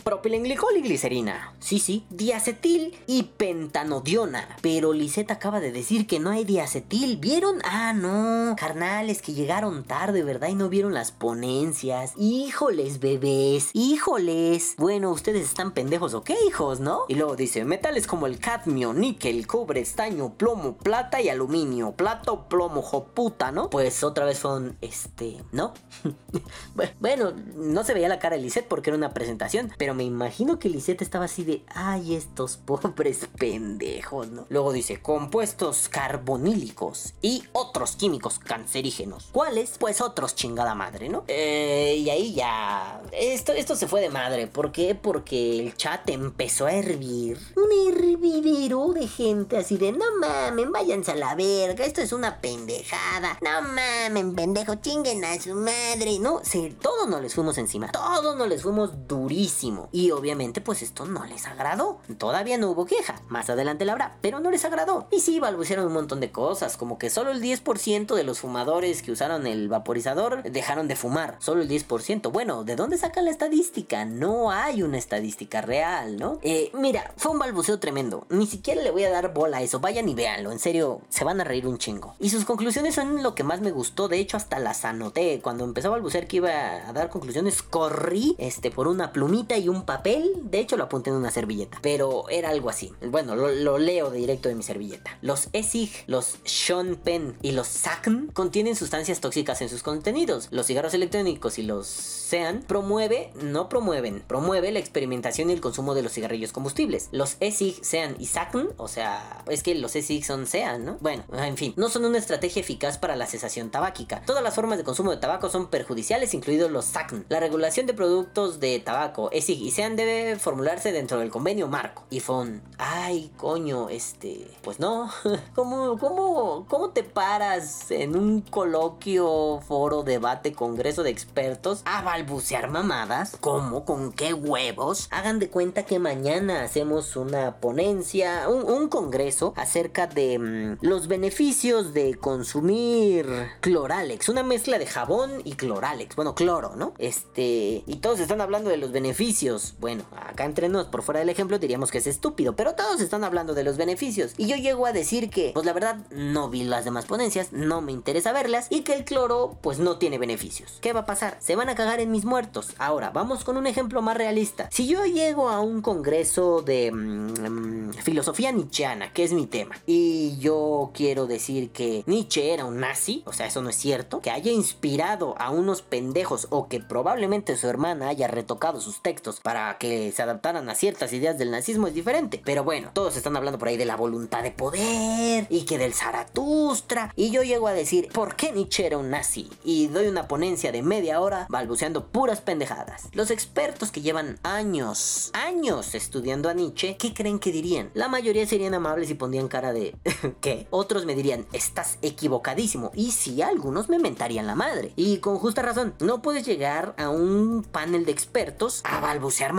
propilenglicol y glicerina. Sí, sí, diacetil y pentanodiona. Pero Lisette acaba de decir que no hay diacetil. ¿Vieron? Ah, no. Carnales que llegaron tarde, ¿verdad? Y no vieron las ponencias. Híjoles, bebés. Híjoles. Bueno, ustedes están pendejos, ¿ok, hijos, no? Y luego dice, metales como el cadmio, níquel, cobre, estaño, plomo, plata y aluminio. Plato, plomo, joputa, ¿no? Pues otra vez son, este, ¿no? bueno, no se veía la cara de Lisette porque era una presentación, pero me imagino que Lisette estaba así de, ay, estos pobres pendejos, ¿no? Luego dice, compuestos carbonílicos y otros químicos cancerígenos. ¿Cuáles? Pues otros chingada madre, ¿no? Eh, y ahí ya... Esto, esto se fue de madre. ¿Por qué? Porque el chat empezó a hervir. Un hervidero de gente así de, no mamen, váyanse a la verga, esto es una pendejada. No mamen, pendejo, chinguen a su madre. No, sí, todos nos les fuimos encima. Todos nos les fuimos durísimo. Y obviamente pues esto no les agradó. Todavía no hubo queja. Más adelante la habrá, pero no les agradó. Y sí, balbucearon un montón de cosas, como que solo el 10% de los fumadores que usaron el vaporizador dejaron de fumar. Solo el 10%. Bueno, ¿de dónde sacan la estadística? No hay una estadística real, ¿no? Eh, mira, fue un balbuceo tremendo. Ni siquiera le voy a dar bola a eso. Vayan y véanlo. En serio, se van a reír un chingo. Y sus conclusiones son lo que más me gustó. De hecho, hasta las anoté. Cuando empezó a balbucear que iba a dar conclusiones, corrí este, por una plumita y un papel. De hecho, lo apunté en una servilleta. Pero era algo así. Bueno, lo, leo directo de mi servilleta. Los ESIG, los Sean Penn y los SACN contienen sustancias tóxicas en sus contenidos. Los cigarros electrónicos y los SEAN promueve, no promueven, promueve la experimentación y el consumo de los cigarrillos combustibles. Los ESIG, SEAN y SACN, o sea, es que los ESIG son SEAN, ¿no? Bueno, en fin, no son una estrategia eficaz para la cesación tabáquica. Todas las formas de consumo de tabaco son perjudiciales, incluidos los SACN. La regulación de productos de tabaco, ESIG y SEAN debe formularse dentro del convenio marco. Y FON, ay, coño, este, pues no. ¿Cómo, cómo, cómo te paras en un coloquio, foro, debate, congreso de expertos a balbucear mamadas? ¿Cómo? ¿Con qué huevos? Hagan de cuenta que mañana hacemos una ponencia, un, congreso acerca de mm, los beneficios de consumir cloralex, una mezcla de jabón y cloralex, bueno, cloro, ¿no? Este, y todos están hablando de los beneficios. Bueno, acá entre nos, por fuera del ejemplo, diríamos que es estúpido, pero todos están hablando de los beneficios. Y yo llego a decir que, pues la verdad, no vi las demás ponencias, no me interesa verlas, y que el cloro, pues no tiene beneficios. ¿Qué va a pasar? Se van a cagar en mis muertos. Ahora, vamos con un ejemplo más realista. Si yo llego a un congreso de mm, filosofía nietzscheana, que es mi tema, y yo quiero decir que Nietzsche era un nazi, o sea, eso no es cierto, que haya inspirado a unos pendejos o que probablemente su hermana haya retocado sus textos para que se adaptaran a ciertas ideas del nazismo es diferente. Pero bueno, todos están hablando por ahí de la voluntad de poder y que del Zaratustra. Y yo llego a decir, ¿por qué Nietzsche era un nazi? Y doy una ponencia de media hora balbuceando puras pendejadas. Los expertos que llevan años, años estudiando a Nietzsche, ¿qué creen que dirían? La mayoría serían amables y pondrían cara de ¿qué? Otros me dirían, estás equivocadísimo. Y sí, algunos me mentarían la madre. Y con justa razón, no puedes llegar a un panel de expertos a balbucear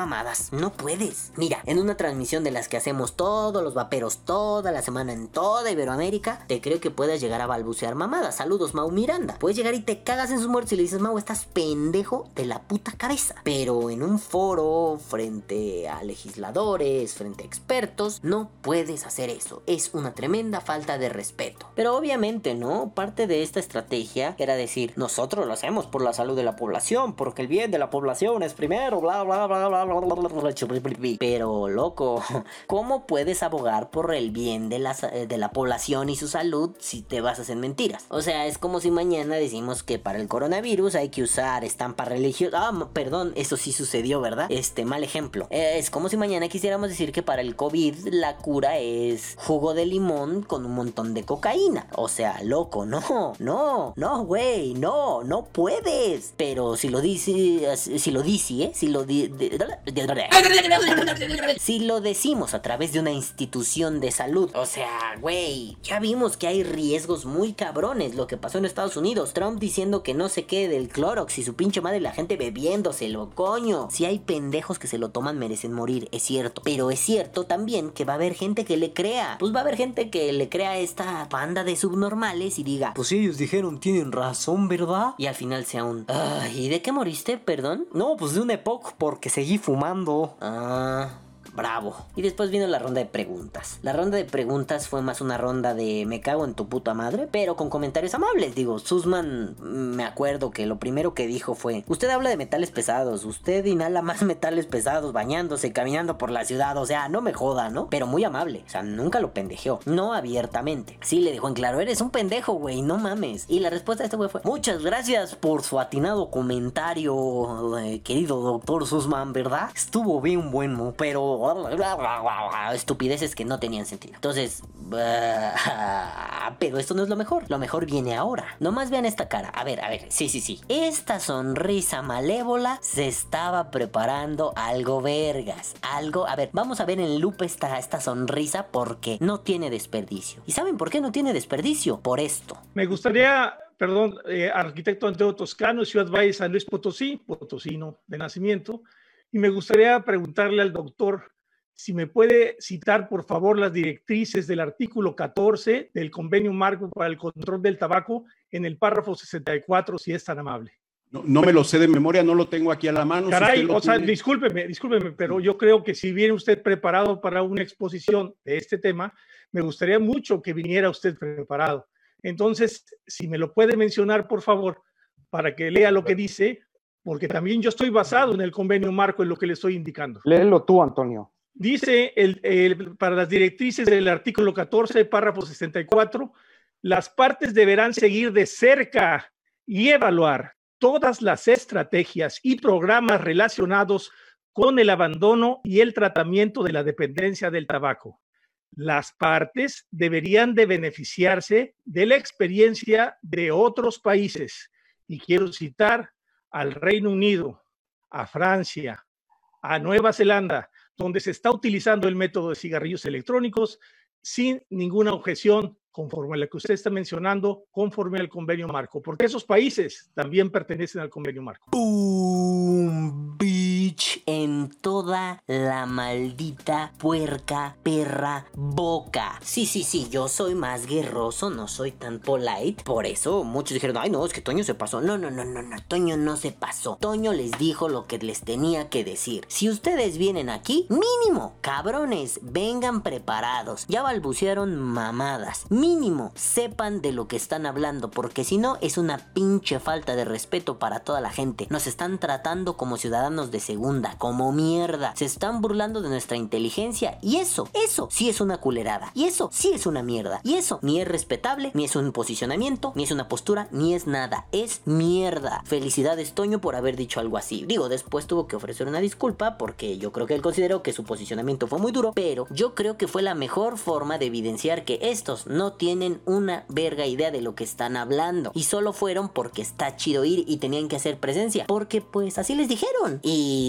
no puedes. Mira, en una transmisión de las que hacemos todos los vaperos toda la semana en toda Iberoamérica, te creo que puedas llegar a balbucear mamadas. Saludos, Mau Miranda. Puedes llegar y te cagas en sus muertos y le dices, Mau, estás pendejo de la puta cabeza. Pero en un foro, frente a legisladores, frente a expertos, no puedes hacer eso. Es una tremenda falta de respeto. Pero obviamente, ¿no? Parte de esta estrategia era decir, nosotros lo hacemos por la salud de la población, porque el bien de la población es primero, bla, bla, bla, bla, bla, bla Pero, loco, ¿cómo puedes abogar por el bien de la, de la población y su salud si te basas en mentiras? O sea, es como si mañana decimos que para el coronavirus hay que usar estampa religiosa. Ah, perdón, eso sí sucedió, ¿verdad? Este, mal ejemplo. Eh, es como si mañana quisiéramos decir que para el COVID la cura es jugo de limón con un montón de cocaína. O sea, loco, no, no, no, güey, no, no puedes. Pero si lo dice, si lo dice, ¿eh? Si lo di- de- si lo decimos a través de una institución de salud. O sea, güey, ya vimos que hay riesgos muy cabrones. Lo que pasó en Estados Unidos. Trump diciendo que no se quede del Clorox y su pinche madre la gente bebiéndoselo, coño. Si hay pendejos que se lo toman merecen morir, es cierto. Pero es cierto también que va a haber gente que le crea. Pues va a haber gente que le crea esta banda de subnormales y diga, pues ellos dijeron tienen razón, ¿verdad? Y al final sea un... ¿y de qué moriste, perdón? No, pues de un EPOC porque seguí fumando. Ah... Bravo. Y después vino la ronda de preguntas. La ronda de preguntas fue más una ronda de me cago en tu puta madre, pero con comentarios amables. Digo, Susman, mm, me acuerdo que lo primero que dijo fue, usted habla de metales pesados, usted inhala más metales pesados bañándose, caminando por la ciudad, o sea, no me joda, ¿no? Pero muy amable, o sea, nunca lo pendejeó, no abiertamente. Sí le dejó en claro, eres un pendejo, güey, no mames. Y la respuesta de este güey fue, muchas gracias por su atinado comentario, eh, querido doctor Susman, ¿verdad? Estuvo bien bueno, pero estupideces que no tenían sentido. Entonces, pero esto no es lo mejor. Lo mejor viene ahora. Nomás vean esta cara. A ver, a ver. Sí, sí, sí. Esta sonrisa malévola se estaba preparando algo vergas. Algo. A ver, vamos a ver en loop esta, esta sonrisa porque no tiene desperdicio. ¿Y saben por qué no tiene desperdicio? Por esto. Me gustaría, perdón, eh, arquitecto Anteo Toscano, Ciudad Valle, San Luis Potosí, potosino de nacimiento, y me gustaría preguntarle al doctor si me puede citar, por favor, las directrices del artículo 14 del Convenio Marco para el Control del Tabaco en el párrafo 64, si es tan amable. No, no me lo sé de memoria, no lo tengo aquí a la mano. si Caray, lo o sea, tiene. discúlpeme, discúlpeme, pero yo creo que si viene usted preparado para una exposición de este tema, me gustaría mucho que viniera usted preparado. Entonces, si me lo puede mencionar, por favor, para que lea lo que dice, porque también yo estoy basado en el convenio marco en lo que le estoy indicando. Léelo tú, Antonio. Dice para las directrices del artículo 14, párrafo 64, las partes deberán seguir de cerca y evaluar todas las estrategias y programas relacionados con el abandono y el tratamiento de la dependencia del tabaco. Las partes deberían de beneficiarse de la experiencia de otros países. Y quiero citar al Reino Unido, a Francia, a Nueva Zelanda, donde se está utilizando el método de cigarrillos electrónicos sin ninguna objeción, conforme a la que usted está mencionando, conforme al convenio marco, porque esos países también pertenecen al convenio marco. Boom, en toda la maldita puerca perra boca. Sí, sí, sí, yo soy más guerroso, no soy tan polite. Por eso muchos dijeron, ay no, es que Toño se pasó. No, no, no, no, no, Toño no se pasó. Toño les dijo lo que les tenía que decir. Si ustedes vienen aquí, mínimo, cabrones, vengan preparados. Ya balbucearon mamadas. Mínimo, sepan de lo que están hablando, porque si no, es una pinche falta de respeto para toda la gente. Nos están tratando como ciudadanos de segunda, como mierda. Se están burlando de nuestra inteligencia y eso, eso sí es una culerada. Y eso sí es una mierda. Y eso ni es respetable, ni es un posicionamiento, ni es una postura, ni es nada. Es mierda. Felicidades Toño por haber dicho algo así. Digo, después tuvo que ofrecer una disculpa porque yo creo que él consideró que su posicionamiento fue muy duro, pero yo creo que fue la mejor forma de evidenciar que estos no tienen una verga idea de lo que están hablando. Y solo fueron porque está chido ir y tenían que hacer presencia. Porque pues así les dijeron. Y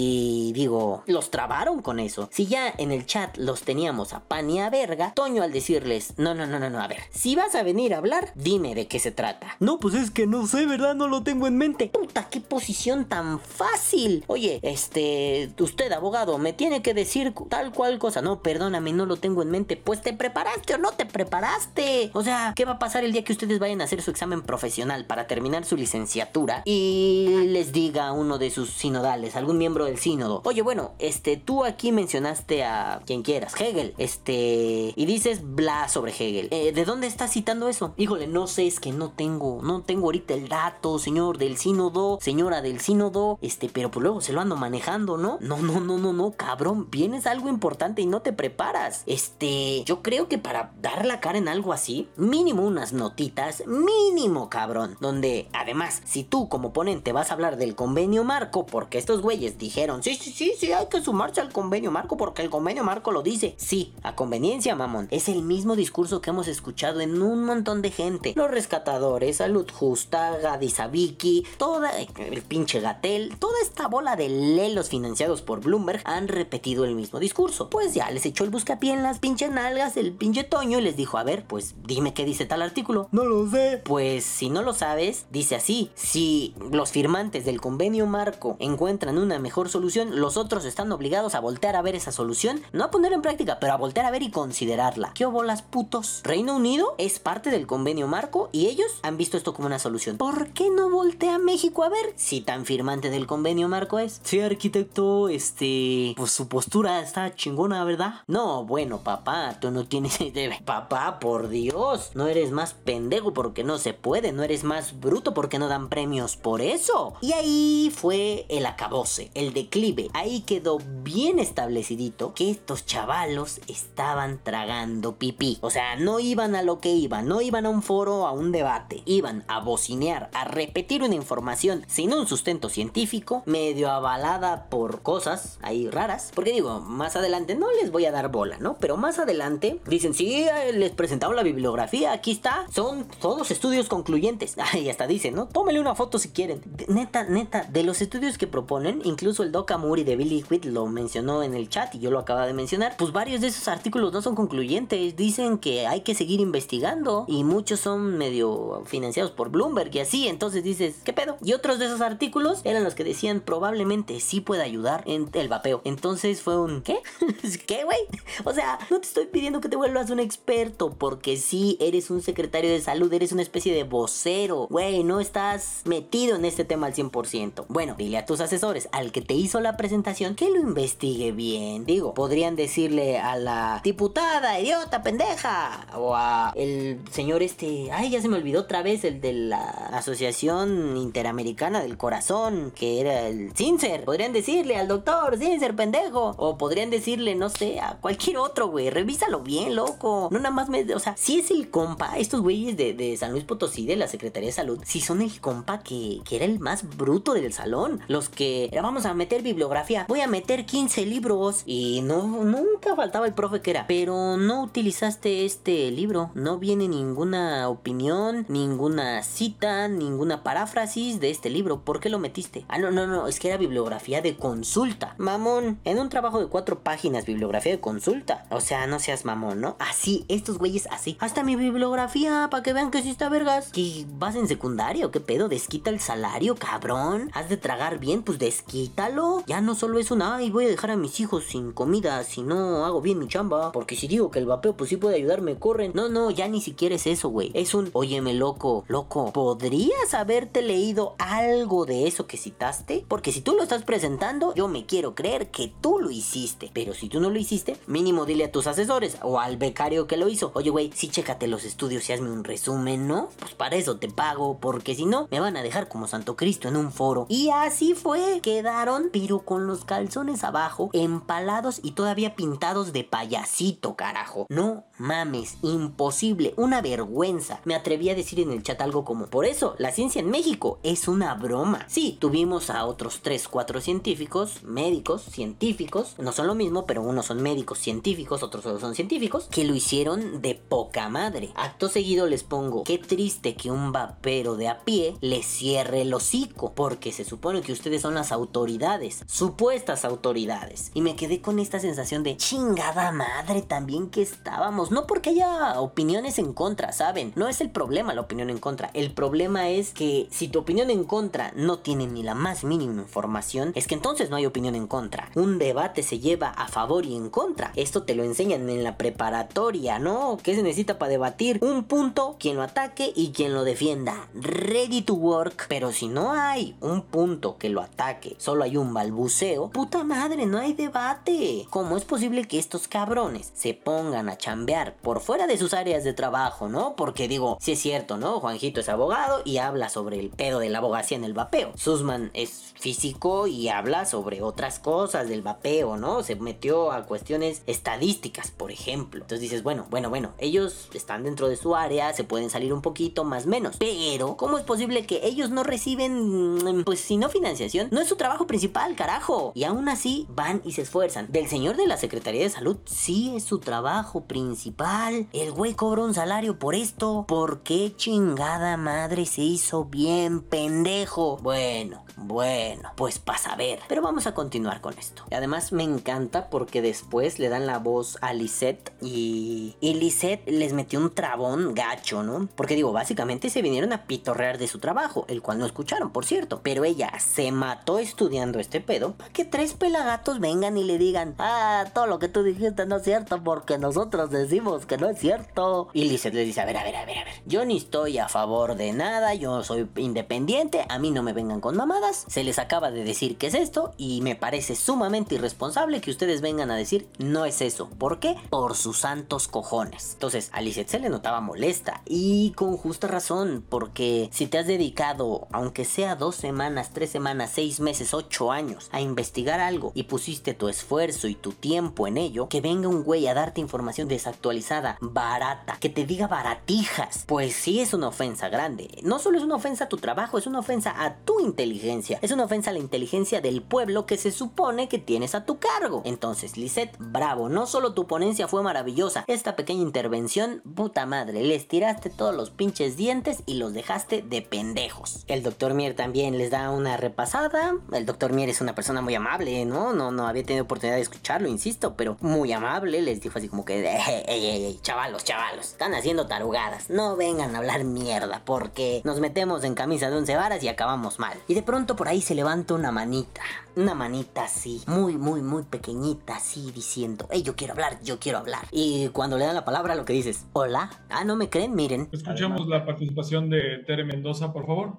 digo, los trabaron con eso. Si ya en el chat los teníamos a pan y a verga, Toño al decirles, no, no, no, no, no, a ver, si vas a venir a hablar, dime de qué se trata. No, pues es que no sé, ¿verdad? No lo tengo en mente. Puta, qué posición tan fácil. Oye, este, usted abogado, me tiene que decir tal cual cosa. No, perdóname, no lo tengo en mente. Pues te preparaste o no te preparaste. O sea, ¿qué va a pasar el día que ustedes vayan a hacer su examen profesional para terminar su licenciatura y les diga a uno de sus sinodales, algún miembro del sínodo. Oye, bueno, este, tú aquí mencionaste a quien quieras, Hegel, este, y dices bla sobre Hegel. Eh, ¿De dónde estás citando eso? Híjole, no sé, es que no tengo, no tengo ahorita el dato, señor del sínodo, señora del sínodo, este, pero pues luego se lo ando manejando, ¿no? No, no, no, no, no, cabrón, vienes algo importante y no te preparas. Este, yo creo que para dar la cara en algo así, mínimo unas notitas, mínimo, cabrón, donde además, si tú como ponente vas a hablar del convenio marco, porque estos güeyes dijeron, sí, sí, sí, sí, hay que sumarse al convenio marco porque el convenio marco lo dice. Sí, a conveniencia, mamón. Es el mismo discurso que hemos escuchado en un montón de gente. Los rescatadores, Salud Justa, Gadisabiki, toda el pinche Gatel, toda esta bola de lelos financiados por Bloomberg han repetido el mismo discurso. Pues ya les echó el buscapié en las pinches nalgas el pinche Toño y les dijo, a ver, pues dime qué dice tal artículo. No lo sé. Pues si no lo sabes, dice así, si los firmantes del convenio marco encuentran una mejor solución, los otros están obligados a voltear a ver esa solución, no a poner en práctica, pero a voltear a ver y considerarla. ¿Qué bolas putos? Reino Unido es parte del convenio marco y ellos han visto esto como una solución. ¿Por qué no voltea México a ver si tan firmante del convenio marco es? Sí, arquitecto, este, pues su postura está chingona, ¿verdad? No, bueno, papá, tú no tienes papá, por Dios, no eres más pendejo porque no se puede, no eres más bruto porque no dan premios por eso. Y ahí fue el acabose, declive. Ahí quedó bien establecidito que estos chavalos estaban tragando pipí. O sea, no iban a lo que iban, no iban a un foro, a un debate, iban a bocinear, a repetir una información sin un sustento científico, medio avalada por cosas ahí raras. Porque digo, más adelante no les voy a dar bola, ¿no? Pero más adelante dicen, sí, eh, les presentamos la bibliografía, aquí está, son todos estudios concluyentes. Y hasta dicen, ¿no? Tómele una foto si quieren. neta, neta, de los estudios que proponen, incluso el Doc Amuri de Billy Whit lo mencionó en el chat y yo lo acaba de mencionar, pues varios de esos artículos no son concluyentes, dicen que hay que seguir investigando y muchos son medio financiados por Bloomberg y así, entonces dices, ¿qué pedo? Y otros de esos artículos eran los que decían probablemente sí puede ayudar en el vapeo. Entonces fue un, ¿qué? ¿Qué, güey? O sea, no te estoy pidiendo que te vuelvas un experto porque sí eres un secretario de salud, eres una especie de vocero, güey, no estás metido en este tema al 100%. Bueno, dile a tus asesores, al que te hizo la presentación, que lo investigue bien. Digo, podrían decirle a la diputada, idiota, pendeja, o a el señor este, ay, ya se me olvidó otra vez, el de la Asociación Interamericana del Corazón, que era el Cincer. Podrían decirle al doctor, Cincer, pendejo. O podrían decirle, no sé, a cualquier otro, güey, revísalo bien, loco. No nada más me, o sea, si es el compa, estos güeyes de, de San Luis Potosí, de la Secretaría de Salud, si son el compa que, que era el más bruto del salón. Los que, vamos a meter bibliografía, voy a meter 15 libros. Y no, nunca faltaba el profe que era. Pero no utilizaste este libro. No viene ninguna opinión, ninguna cita, ninguna paráfrasis de este libro. ¿Por qué lo metiste? Ah, no, no, no, es que era bibliografía de consulta. Mamón, en un trabajo de cuatro páginas, bibliografía de consulta. O sea, no seas mamón, ¿no? Así, estos güeyes así. Hasta mi bibliografía, para que vean que sí está vergas. ¿Que vas en secundario? ¿Qué pedo? Desquita el salario, cabrón. Has de tragar bien, pues desquítalo. Ya no solo es una, ay, voy a dejar a mis hijos sin comida si no hago bien mi chamba. Porque si digo que el vapeo, pues sí puede ayudarme, corren. No, no, ya ni siquiera es eso, güey. Es un, óyeme, loco, loco, ¿podrías haberte leído algo de eso que citaste? Porque si tú lo estás presentando, yo me quiero creer que tú lo hiciste. Pero si tú no lo hiciste, mínimo dile a tus asesores o al becario que lo hizo. Oye, güey, sí chécate los estudios y hazme un resumen, ¿no? Pues para eso te pago, porque si no, me van a dejar como Santo Cristo en un foro. Y así fue. Quedaron, pero con los calzones abajo, empalados y todavía pintados de payasito, carajo. No mames, imposible, una vergüenza. Me atreví a decir en el chat algo como, por eso, la ciencia en México es una broma. Sí, tuvimos a otros 3, 4 científicos, médicos, científicos, no son lo mismo, pero unos son médicos científicos, otros solo son científicos, que lo hicieron de poca madre. Acto seguido les pongo, qué triste que un vapero de a pie les cierre el hocico, porque se supone que ustedes son las autoridades, supuestas autoridades. Y me quedé con esta sensación de chingada madre también que estábamos, no porque haya opiniones en contra, ¿saben? No es el problema la opinión en contra, el problema es que si tu opinión en contra no tiene ni la más mínima información, es que entonces no hay opinión en contra. Un debate se lleva a favor y en contra. Esto te lo enseñan en la preparatoria, ¿no? ¿Qué se necesita para debatir? Un punto, quien lo ataque y quien lo defienda. Ready to work. Pero si no hay un punto que lo ataque, solo hay hay un balbuceo, puta madre, no hay debate. ¿Cómo es posible que estos cabrones se pongan a chambear por fuera de sus áreas de trabajo, no? Porque digo, si es cierto, ¿no? Juanjito es abogado y habla sobre el pedo de la abogacía en el vapeo. Susman es físico y habla sobre otras cosas del vapeo, ¿no? Se metió a cuestiones estadísticas, por ejemplo. Entonces dices, bueno, bueno, bueno, ellos están dentro de su área, se pueden salir un poquito más menos. Pero, ¿cómo es posible que ellos no reciben, pues si no financiación? No es su trabajo principal, carajo. Y aún así van y se esfuerzan. Del señor de la Secretaría de Salud, sí es su trabajo principal. El güey cobra un salario por esto. ¿Por qué chingada madre se hizo bien pendejo? Bueno, bueno, pues pasa a ver. Pero vamos a continuar con esto. Y además me encanta porque después le dan la voz a Lisette y, y Lisette les metió un trabón gacho, ¿no? Porque digo, básicamente se vinieron a pitorrear de su trabajo, el cual no escucharon, por cierto. Pero ella se mató estudiando este pedo para que tres pelagatos vengan y le digan, ah, todo lo que tú dijiste no es cierto porque nosotros decimos que no es cierto. Y Lisette les dice, a ver, a ver, a ver, a ver. Yo ni estoy a favor de nada, yo soy independiente, a mí no me vengan con mamadas. Se les acaba de decir que es esto y me parece sumamente irresponsable que ustedes vengan a decir no es eso. ¿Por qué? Por sus santos cojones. Entonces, a Lisette se le notaba molesta y con justa razón, porque si te has dedicado, aunque sea dos semanas, tres semanas, seis meses, ocho años, a investigar algo y pusiste tu esfuerzo y tu tiempo en ello, que venga un güey a darte información desactualizada, barata, que te diga baratijas, pues sí es una ofensa grande. No solo es una ofensa a tu trabajo, es una ofensa a tu inteligencia, es una ofensa a la inteligencia del pueblo que se supone que tienes a tu cargo. Entonces, Lisette, bravo, no solo tu ponencia fue maravillosa, esta pequeña intervención, puta madre, les tiraste todos los pinches dientes y los dejaste de pendejos. El doctor Mier también les da una repasada. El doctor Mier es una persona muy amable, ¿no? No, no había tenido oportunidad de escucharlo, insisto, pero muy amable. Les dijo así como que, ey, ey, ey, chavalos, chavalos, están haciendo tarugadas. No vengan a hablar mierda porque nos metemos en camisa de once varas y acabamos mal. Y de pronto por ahí se levanta una manita. Una manita así, muy, muy, muy pequeñita, así diciendo, hey, yo quiero hablar, yo quiero hablar. Y cuando le dan la palabra, lo que dices, hola. Ah, no me creen, miren. Escuchemos la participación de Tere Mendoza, por favor.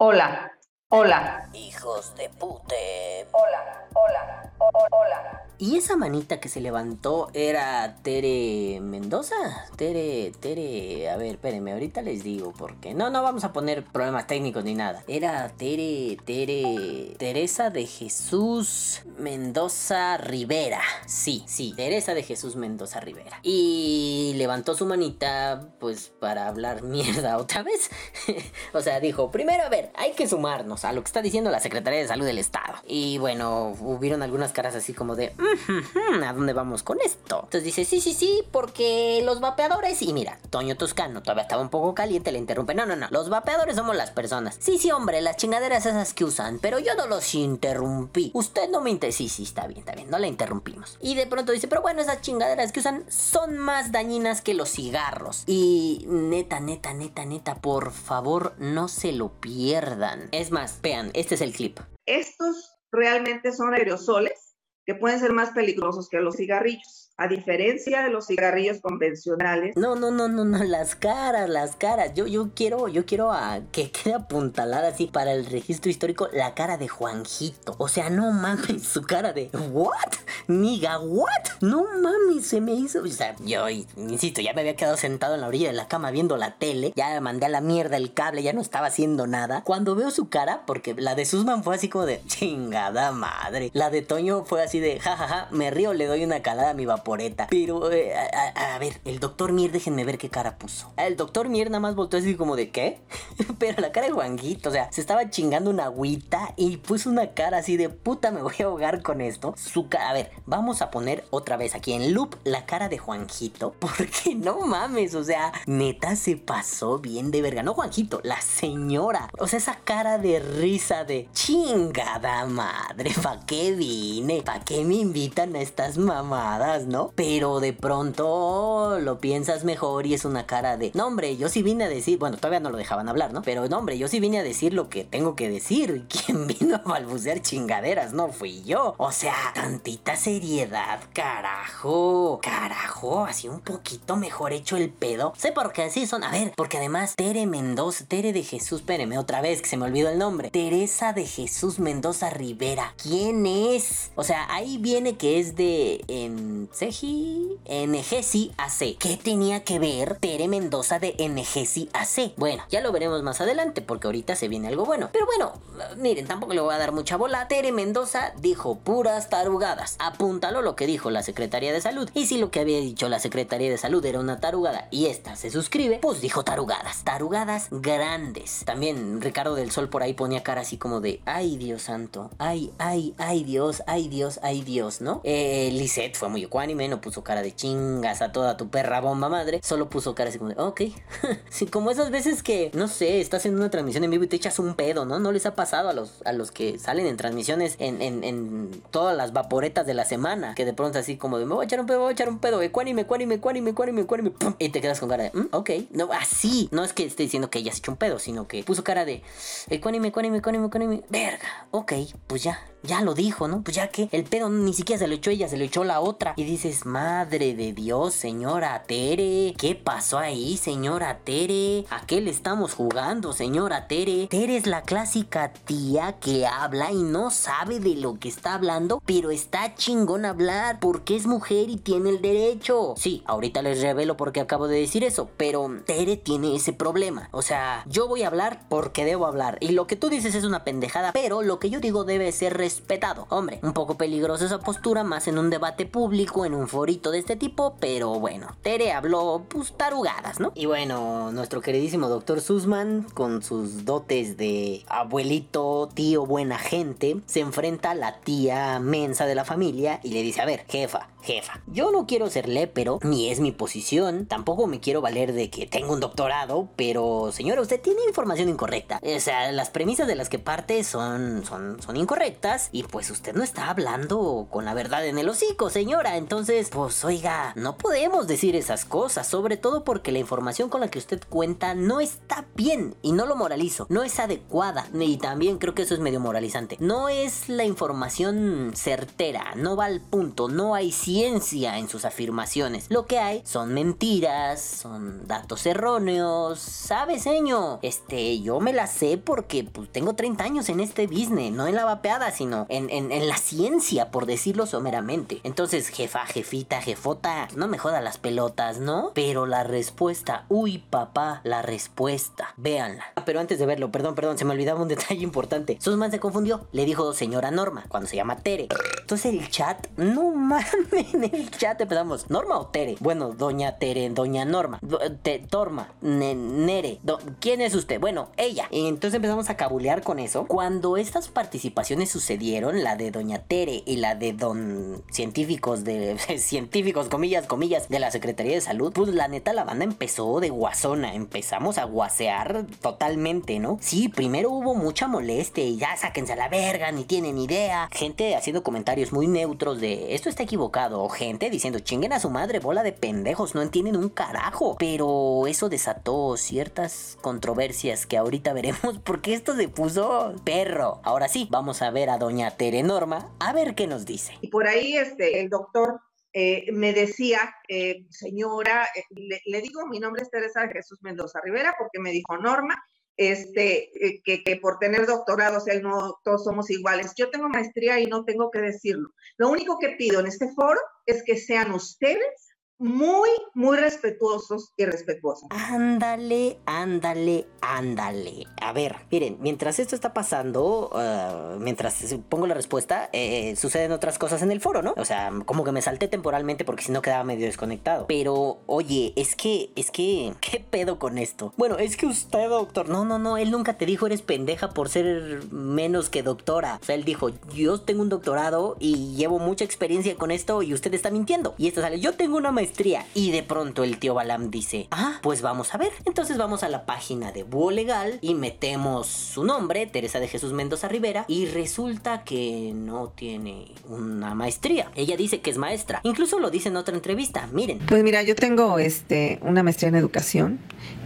Hola, hola, Hijos de pute. hola, hola, hola. ¿Y esa manita que se levantó era Tere Mendoza? Tere, Tere, a ver, espérenme, ahorita les digo porque no, no vamos a poner problemas técnicos ni nada. Era Tere, Tere, Teresa de Jesús Mendoza Rivera. Sí, sí, Teresa de Jesús Mendoza Rivera. Y levantó su manita, pues, para hablar mierda otra vez. o sea, dijo, primero, a ver, hay que sumarnos a lo que está diciendo la Secretaría de Salud del Estado. Y bueno, hubieron algunas caras así como de, "Mm, ¿a dónde vamos con esto? Entonces dice, sí, sí, sí, porque los vapeadores, y mira, Toño Toscano todavía estaba un poco caliente, le interrumpe, no, no, no, los vapeadores somos las personas. Sí, sí, hombre, las chingaderas esas que usan, pero yo no los interrumpí. Usted no me inter... Sí, sí, está bien, está bien, no la interrumpimos. Y de pronto dice, pero bueno, esas chingaderas que usan son más dañinas que los cigarros. Y neta, neta, neta, neta, por favor, no se lo pierdan. Es más, vean, este es el clip. Estos realmente son aerosoles que pueden ser más peligrosos que los cigarrillos. A diferencia de los cigarrillos convencionales, No, no, no, no, no, las caras, las caras. Yo, yo quiero, yo quiero a que quede apuntalada así para el registro histórico la cara de Juanjito. O sea, no mames, su cara de ¿What? Niga, ¿what? No mames, se me hizo. O sea, yo, insisto, ya me había quedado sentado en la orilla de la cama viendo la tele. Ya mandé a la mierda el cable, ya no estaba haciendo nada. Cuando veo su cara, porque la de Susman fue así como de chingada madre. La de Toño fue así de jajaja, me río, le doy una calada a mi Pero, eh, a ver, el doctor Mier, déjenme ver qué cara puso. El doctor Mier nada más volteó así como de ¿qué? Pero la cara de Juanguito, o sea, se estaba chingando una agüita y puso una cara así de puta, me voy a ahogar con esto. Su cara, a ver, vamos a poner otra vez aquí en loop la cara de Juanjito. Porque no mames, o sea, neta se pasó bien de verga. No Juanjito, la señora. O sea, esa cara de risa de chingada madre, ¿pa' qué vine? ¿Pa' qué me invitan a estas mamadas, no? Pero de pronto lo piensas mejor y es una cara de, no hombre, yo sí vine a decir, bueno, todavía no lo dejaban hablar, ¿no? Pero no hombre, yo sí vine a decir lo que tengo que decir. Quien vino a balbucear chingaderas no fui yo. O sea, tantita seriedad, carajo, carajo, así un poquito mejor hecho el pedo. Sé por qué así son. A ver, porque además Tere Mendoza, Tere de Jesús, espéreme otra vez que se me olvidó el nombre. Teresa de Jesús Mendoza Rivera. ¿Quién es? O sea, ahí viene que es de Enseji, Engesi AC. ¿Qué tenía que ver Tere Mendoza de Engesi AC? Bueno, ya lo veremos más adelante porque ahorita se viene algo bueno. Pero bueno, miren, tampoco le voy a dar mucha bola. Tere Mendoza dijo puras tarugadas. Apúntalo lo que dijo la Secretaría de Salud. Y si lo que había dicho la Secretaría de Salud era una tarugada y esta se suscribe, pues dijo tarugadas. Tarugadas grandes. También Ricardo del Sol por ahí ponía cara así como de, ay Dios santo, ay, ay, ay Dios, ay Dios, ay Dios, ¿no? Eh, Lisette fue muy ecuánime, no puso cara de chingas a toda tu perra bomba madre, solo puso cara así como de, ok. sí, como esas veces que, no sé, estás en una transmisión en vivo y te echas un pedo, ¿no? No les ha pasado a los, a los que salen en transmisiones en, en, en todas las vaporetas de la semana, que de pronto así como de, me voy a echar un pedo, me voy a echar un pedo, ecuánime, ecuánime, ecuánime, ecuánime, ecuánime, y te quedas con cara de, mm, ok, no, así, no es que esté diciendo que ella se echó un pedo, sino que puso cara de, ecuánime, ecuánime, ecuánime, ecuánime, verga, ok, pues ya, ya lo dijo, ¿no? Pues ya que el pedo ni siquiera se lo echó ella, se lo echó la otra. Y dices, madre de Dios, señora Tere, ¿qué pasó ahí, señora Tere? ¿A qué le estamos jugando, señora Tere? Tere es la clásica tía que habla y no sabe de lo que está hablando, pero está chingón hablar porque es mujer y tiene el derecho. Sí, ahorita les revelo porque acabo de decir eso, pero Tere tiene ese problema. O sea, yo voy a hablar porque debo hablar. Y lo que tú dices es una pendejada, pero lo que yo digo debe ser respetado. Hombre, un poco peligrosa esa postura, más en un debate público, en un forito de este tipo, pero bueno, Tere habló pues tarugadas, ¿no? Y bueno, nuestro queridísimo doctor Sussman, con sus dotes de abuelito, tío, buena gente, se enfrenta a la tía mensa de la familia y le dice, a ver, jefa, jefa, yo no quiero ser lépero, ni es mi posición, tampoco me quiero valer de que tengo un doctorado, pero señora, usted tiene información incorrecta. O sea, las premisas de las que parte son, son, son incorrectas y pues usted no está hablando con la verdad en el hocico, señora. Entonces, pues oiga, no podemos decir esas cosas, sobre todo porque la información con la que usted cuenta no está bien y no lo moralizo, no es adecuada y también creo que eso es medio moralizante. No es la información certera, no va al punto, no hay ciencia en sus afirmaciones. Lo que hay son mentiras, son datos erróneos, ¿sabes, señor? Este, yo me la sé porque pues, tengo 30 años en este business, no en la vapeada, sino en, la ciencia, por decirlo someramente. Entonces, jefa, jefita, jefota, no me joda las pelotas, ¿no? Pero la respuesta, uy, papá, la respuesta, véanla. Ah, pero antes de verlo, perdón, perdón, se me olvidaba un detalle importante. Susman se confundió, le dijo señora Norma, cuando se llama Tere. Entonces el chat, no mames, en el chat empezamos, ¿Norma o Tere? Bueno, doña Tere, doña Norma, do- te- Torma, Ne- Nere, ¿quién es usted? Bueno, ella. Entonces empezamos a cabulear con eso. Cuando estas participaciones sucedieron, la de doña Tere y la de don científicos de científicos, comillas, comillas, de la Secretaría de Salud, pues la neta la banda empezó de guasona, empezamos a guasear totalmente, ¿no? Sí, primero hubo mucha molestia y ya sáquense a la verga, ni tienen idea. Gente haciendo comentarios muy neutros de esto está equivocado, gente diciendo chinguen a su madre, bola de pendejos, no entienden un carajo. Pero eso desató ciertas controversias que ahorita veremos porque esto se puso perro. Ahora sí, vamos a ver a doña Tere Norma a ver qué nos dice. Y por ahí este, el doctor eh, me decía, eh, señora, eh, le, digo, mi nombre es Teresa Jesús Mendoza Rivera, porque me dijo Norma, este, eh, que, que por tener doctorado, o sea, no todos somos iguales. Yo tengo maestría y no tengo que decirlo. Lo único que pido en este foro es que sean ustedes muy, muy respetuosos y respetuosas. Ándale, ándale, ándale. A ver, miren, mientras esto está pasando, ah, mientras pongo la respuesta, eh, suceden otras cosas en el foro, ¿no? O sea, como que me salté temporalmente porque si no quedaba medio desconectado. Pero, oye, es que, es que, ¿qué pedo con esto? Bueno, es que usted, doctor, no, no, no, él nunca te dijo eres pendeja por ser menos que doctora. O sea, él dijo, yo tengo un doctorado y llevo mucha experiencia con esto y usted está mintiendo. Y esto sale, yo tengo una maestría. Y de pronto el tío Balam dice, ah, pues vamos a ver. Entonces vamos a la página de Búho Legal y metemos su nombre, Teresa de Jesús Mendoza Rivera, y resulta que no tiene una maestría. Ella dice que es maestra. Incluso lo dice en otra entrevista. Miren. Pues mira, yo tengo este, una maestría en educación.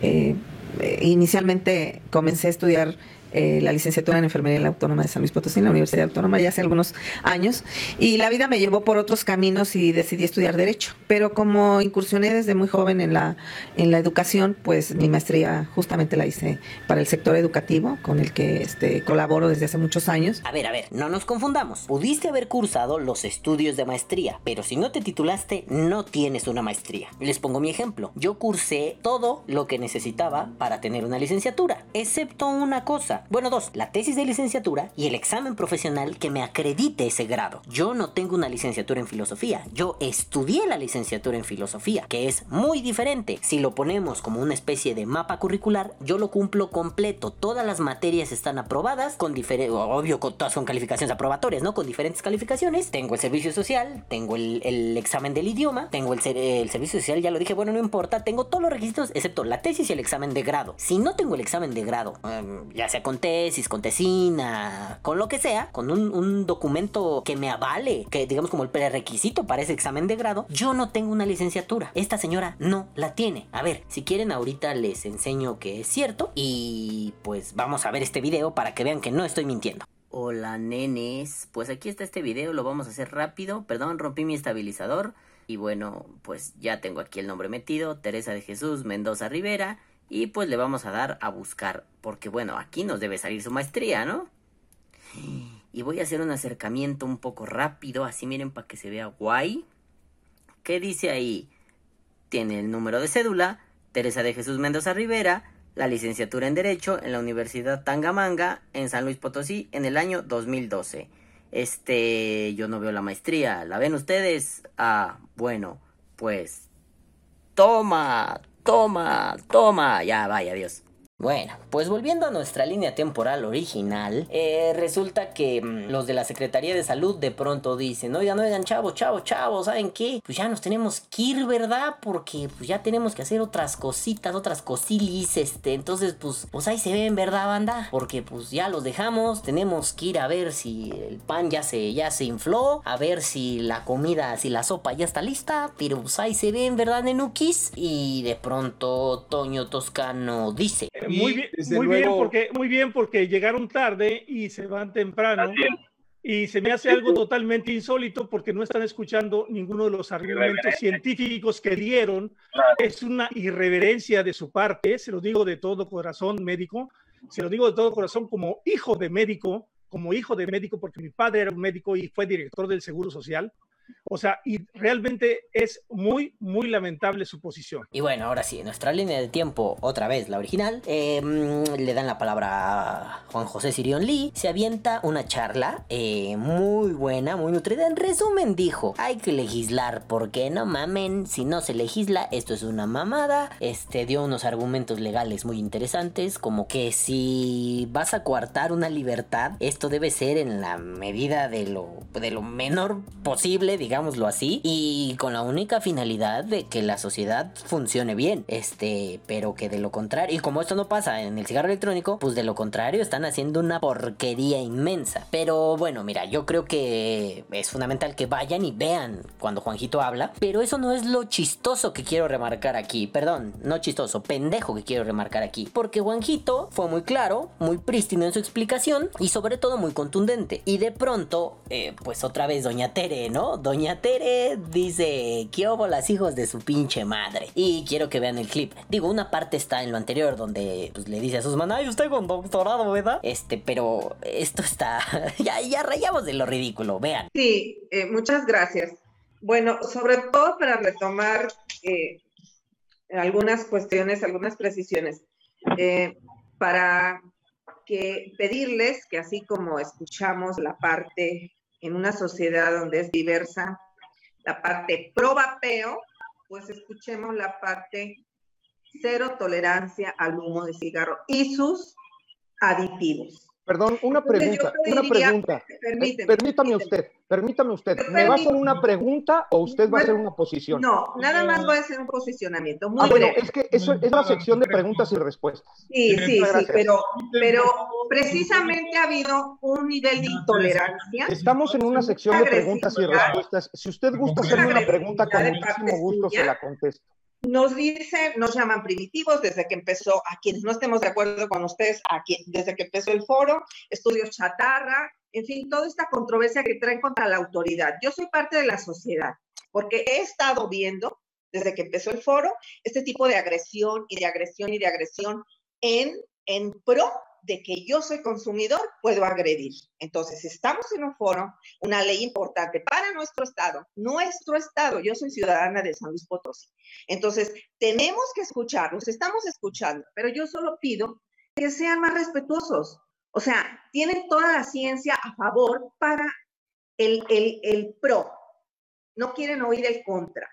Eh, eh, inicialmente comencé a estudiar eh, la licenciatura en enfermería en la Autónoma de San Luis Potosí, en la Universidad Autónoma, ya hace algunos años. Y la vida me llevó por otros caminos y decidí estudiar Derecho. Pero como incursioné desde muy joven en la, en la educación, pues mi maestría justamente la hice para el sector educativo, con el que este, colaboro desde hace muchos años. A ver, a ver, no nos confundamos. Pudiste haber cursado los estudios de maestría, pero si no te titulaste, no tienes una maestría. Les pongo mi ejemplo. Yo cursé todo lo que necesitaba para tener una licenciatura, excepto una cosa. Bueno, dos, la tesis de licenciatura y el examen profesional que me acredite ese grado. Yo no tengo una licenciatura en filosofía, yo estudié la licenciatura en filosofía, que es muy diferente. Si lo ponemos como una especie de mapa curricular, yo lo cumplo completo. Todas las materias están aprobadas con diferentes, obvio, con todas son calificaciones aprobatorias, ¿no? Con diferentes calificaciones. Tengo el servicio social, tengo el, examen del idioma, tengo el servicio social, ya lo dije, bueno, no importa, tengo todos los requisitos excepto la tesis y el examen de grado. Si no tengo el examen de grado, em, ya sea con tesis, con tesina, con lo que sea, con un, un documento que me avale, que digamos como el prerequisito para ese examen de grado, yo no tengo una licenciatura. Esta señora no la tiene. A ver, si quieren ahorita les enseño que es cierto y pues vamos a ver este video para que vean que no estoy mintiendo. Hola nenes, pues aquí está este video, lo vamos a hacer rápido, perdón, rompí mi estabilizador y bueno, pues ya tengo aquí el nombre metido, Teresa de Jesús Mendoza Rivera y pues le vamos a dar a buscar, porque bueno, aquí nos debe salir su maestría, ¿no? Y voy a hacer un acercamiento un poco rápido, así miren para que se vea guay. ¿Qué dice ahí? Tiene el número de cédula, Teresa de Jesús Mendoza Rivera, la licenciatura en Derecho en la Universidad Tangamanga en San Luis Potosí en el año 2012. Este, yo no veo la maestría, ¿la ven ustedes? Ah, bueno, pues toma, toma, toma, ya vaya, adiós. Bueno, pues volviendo a nuestra línea temporal original, eh, resulta que mm, los de la Secretaría de Salud de pronto dicen, oigan, oigan, chavos, chavos, chavos, ¿saben qué? Pues ya nos tenemos que ir, ¿verdad? Porque pues ya tenemos que hacer otras cositas, otras cosilis, este, entonces pues, pues ahí se ven, ¿verdad, banda? Porque pues ya los dejamos, tenemos que ir a ver si el pan ya se, ya se infló, a ver si la comida, si la sopa ya está lista, pero pues ahí se ven, ¿verdad, nenukis? Y de pronto Toño Toscano dice... Muy bien, desde muy bien luego- porque muy bien porque llegaron tarde y se van temprano. Y se me hace algo totalmente insólito porque no están escuchando ninguno de los argumentos científicos que dieron. Es una irreverencia de su parte, se lo digo de todo corazón médico, se lo digo de todo corazón como hijo de médico, como hijo de médico porque mi padre era un médico y fue director del Seguro Social. O sea, y realmente es muy, muy lamentable su posición. Y bueno, ahora sí, nuestra línea de tiempo, otra vez la original, mm, le dan la palabra a Juan José Sirion Lee, se avienta una charla eh, muy buena, muy nutrida. En resumen, dijo, hay que legislar, porque no mamen, si no se legisla, esto es una mamada. Este dio unos argumentos legales muy interesantes, como que si vas a coartar una libertad, esto debe ser en la medida de lo, de lo menor posible, digámoslo así, y con la única finalidad de que la sociedad funcione bien. Este, pero que de lo contrario, y como esto no pasa en el cigarro electrónico, pues de lo contrario están haciendo una porquería inmensa. Pero bueno, mira, yo creo que es fundamental que vayan y vean cuando Juanjito habla, pero eso no es lo chistoso que quiero remarcar aquí. Perdón, no chistoso, pendejo que quiero remarcar aquí. Porque Juanjito fue muy claro, muy prístino en su explicación y sobre todo muy contundente. Y de pronto, eh, pues otra vez Doña Tere, ¿no? Doña Tere dice, ¿qué las hijos de su pinche madre? Y quiero que vean el clip. Digo, una parte está en lo anterior donde pues, le dice a sus ay, usted con doctorado, ¿verdad? Este, pero esto está, ya, ya rayamos de lo ridículo, vean. Sí, eh, muchas gracias. Bueno, sobre todo para retomar eh, algunas cuestiones, algunas precisiones, eh, para que pedirles que así como escuchamos la parte en una sociedad donde es diversa, la parte pro vapeo, pues escuchemos la parte cero tolerancia al humo de cigarro y sus aditivos. Perdón, una pregunta, una pregunta. Permíteme, Permítame permíteme. usted, permítame usted. ¿Me va a hacer una pregunta o usted va a hacer una posición? No, nada más voy a hacer un posicionamiento muy Ah, bueno, es que eso es la sección de preguntas y respuestas. Sí, sí, sí, gracias. pero, pero precisamente ha habido un nivel de intolerancia. Estamos en una sección de preguntas y respuestas. Si usted gusta hacerme una pregunta, con muchísimo gusto se la contesto. Nos dicen, nos llaman primitivos desde que empezó, a quienes no estemos de acuerdo con ustedes, a quien, desde que empezó el foro, estudios chatarra, en fin, toda esta controversia que traen contra la autoridad. Yo soy parte de la sociedad, porque he estado viendo desde que empezó el foro este tipo de agresión y de agresión y de agresión en, en pro de que yo soy consumidor, puedo agredir. Entonces, estamos en un foro, una ley importante para nuestro Estado, nuestro Estado, yo soy ciudadana de San Luis Potosí. Entonces, tenemos que escucharlos, estamos escuchando, pero yo solo pido que sean más respetuosos. O sea, tienen toda la ciencia a favor para el, el, el pro. No quieren oír el contra.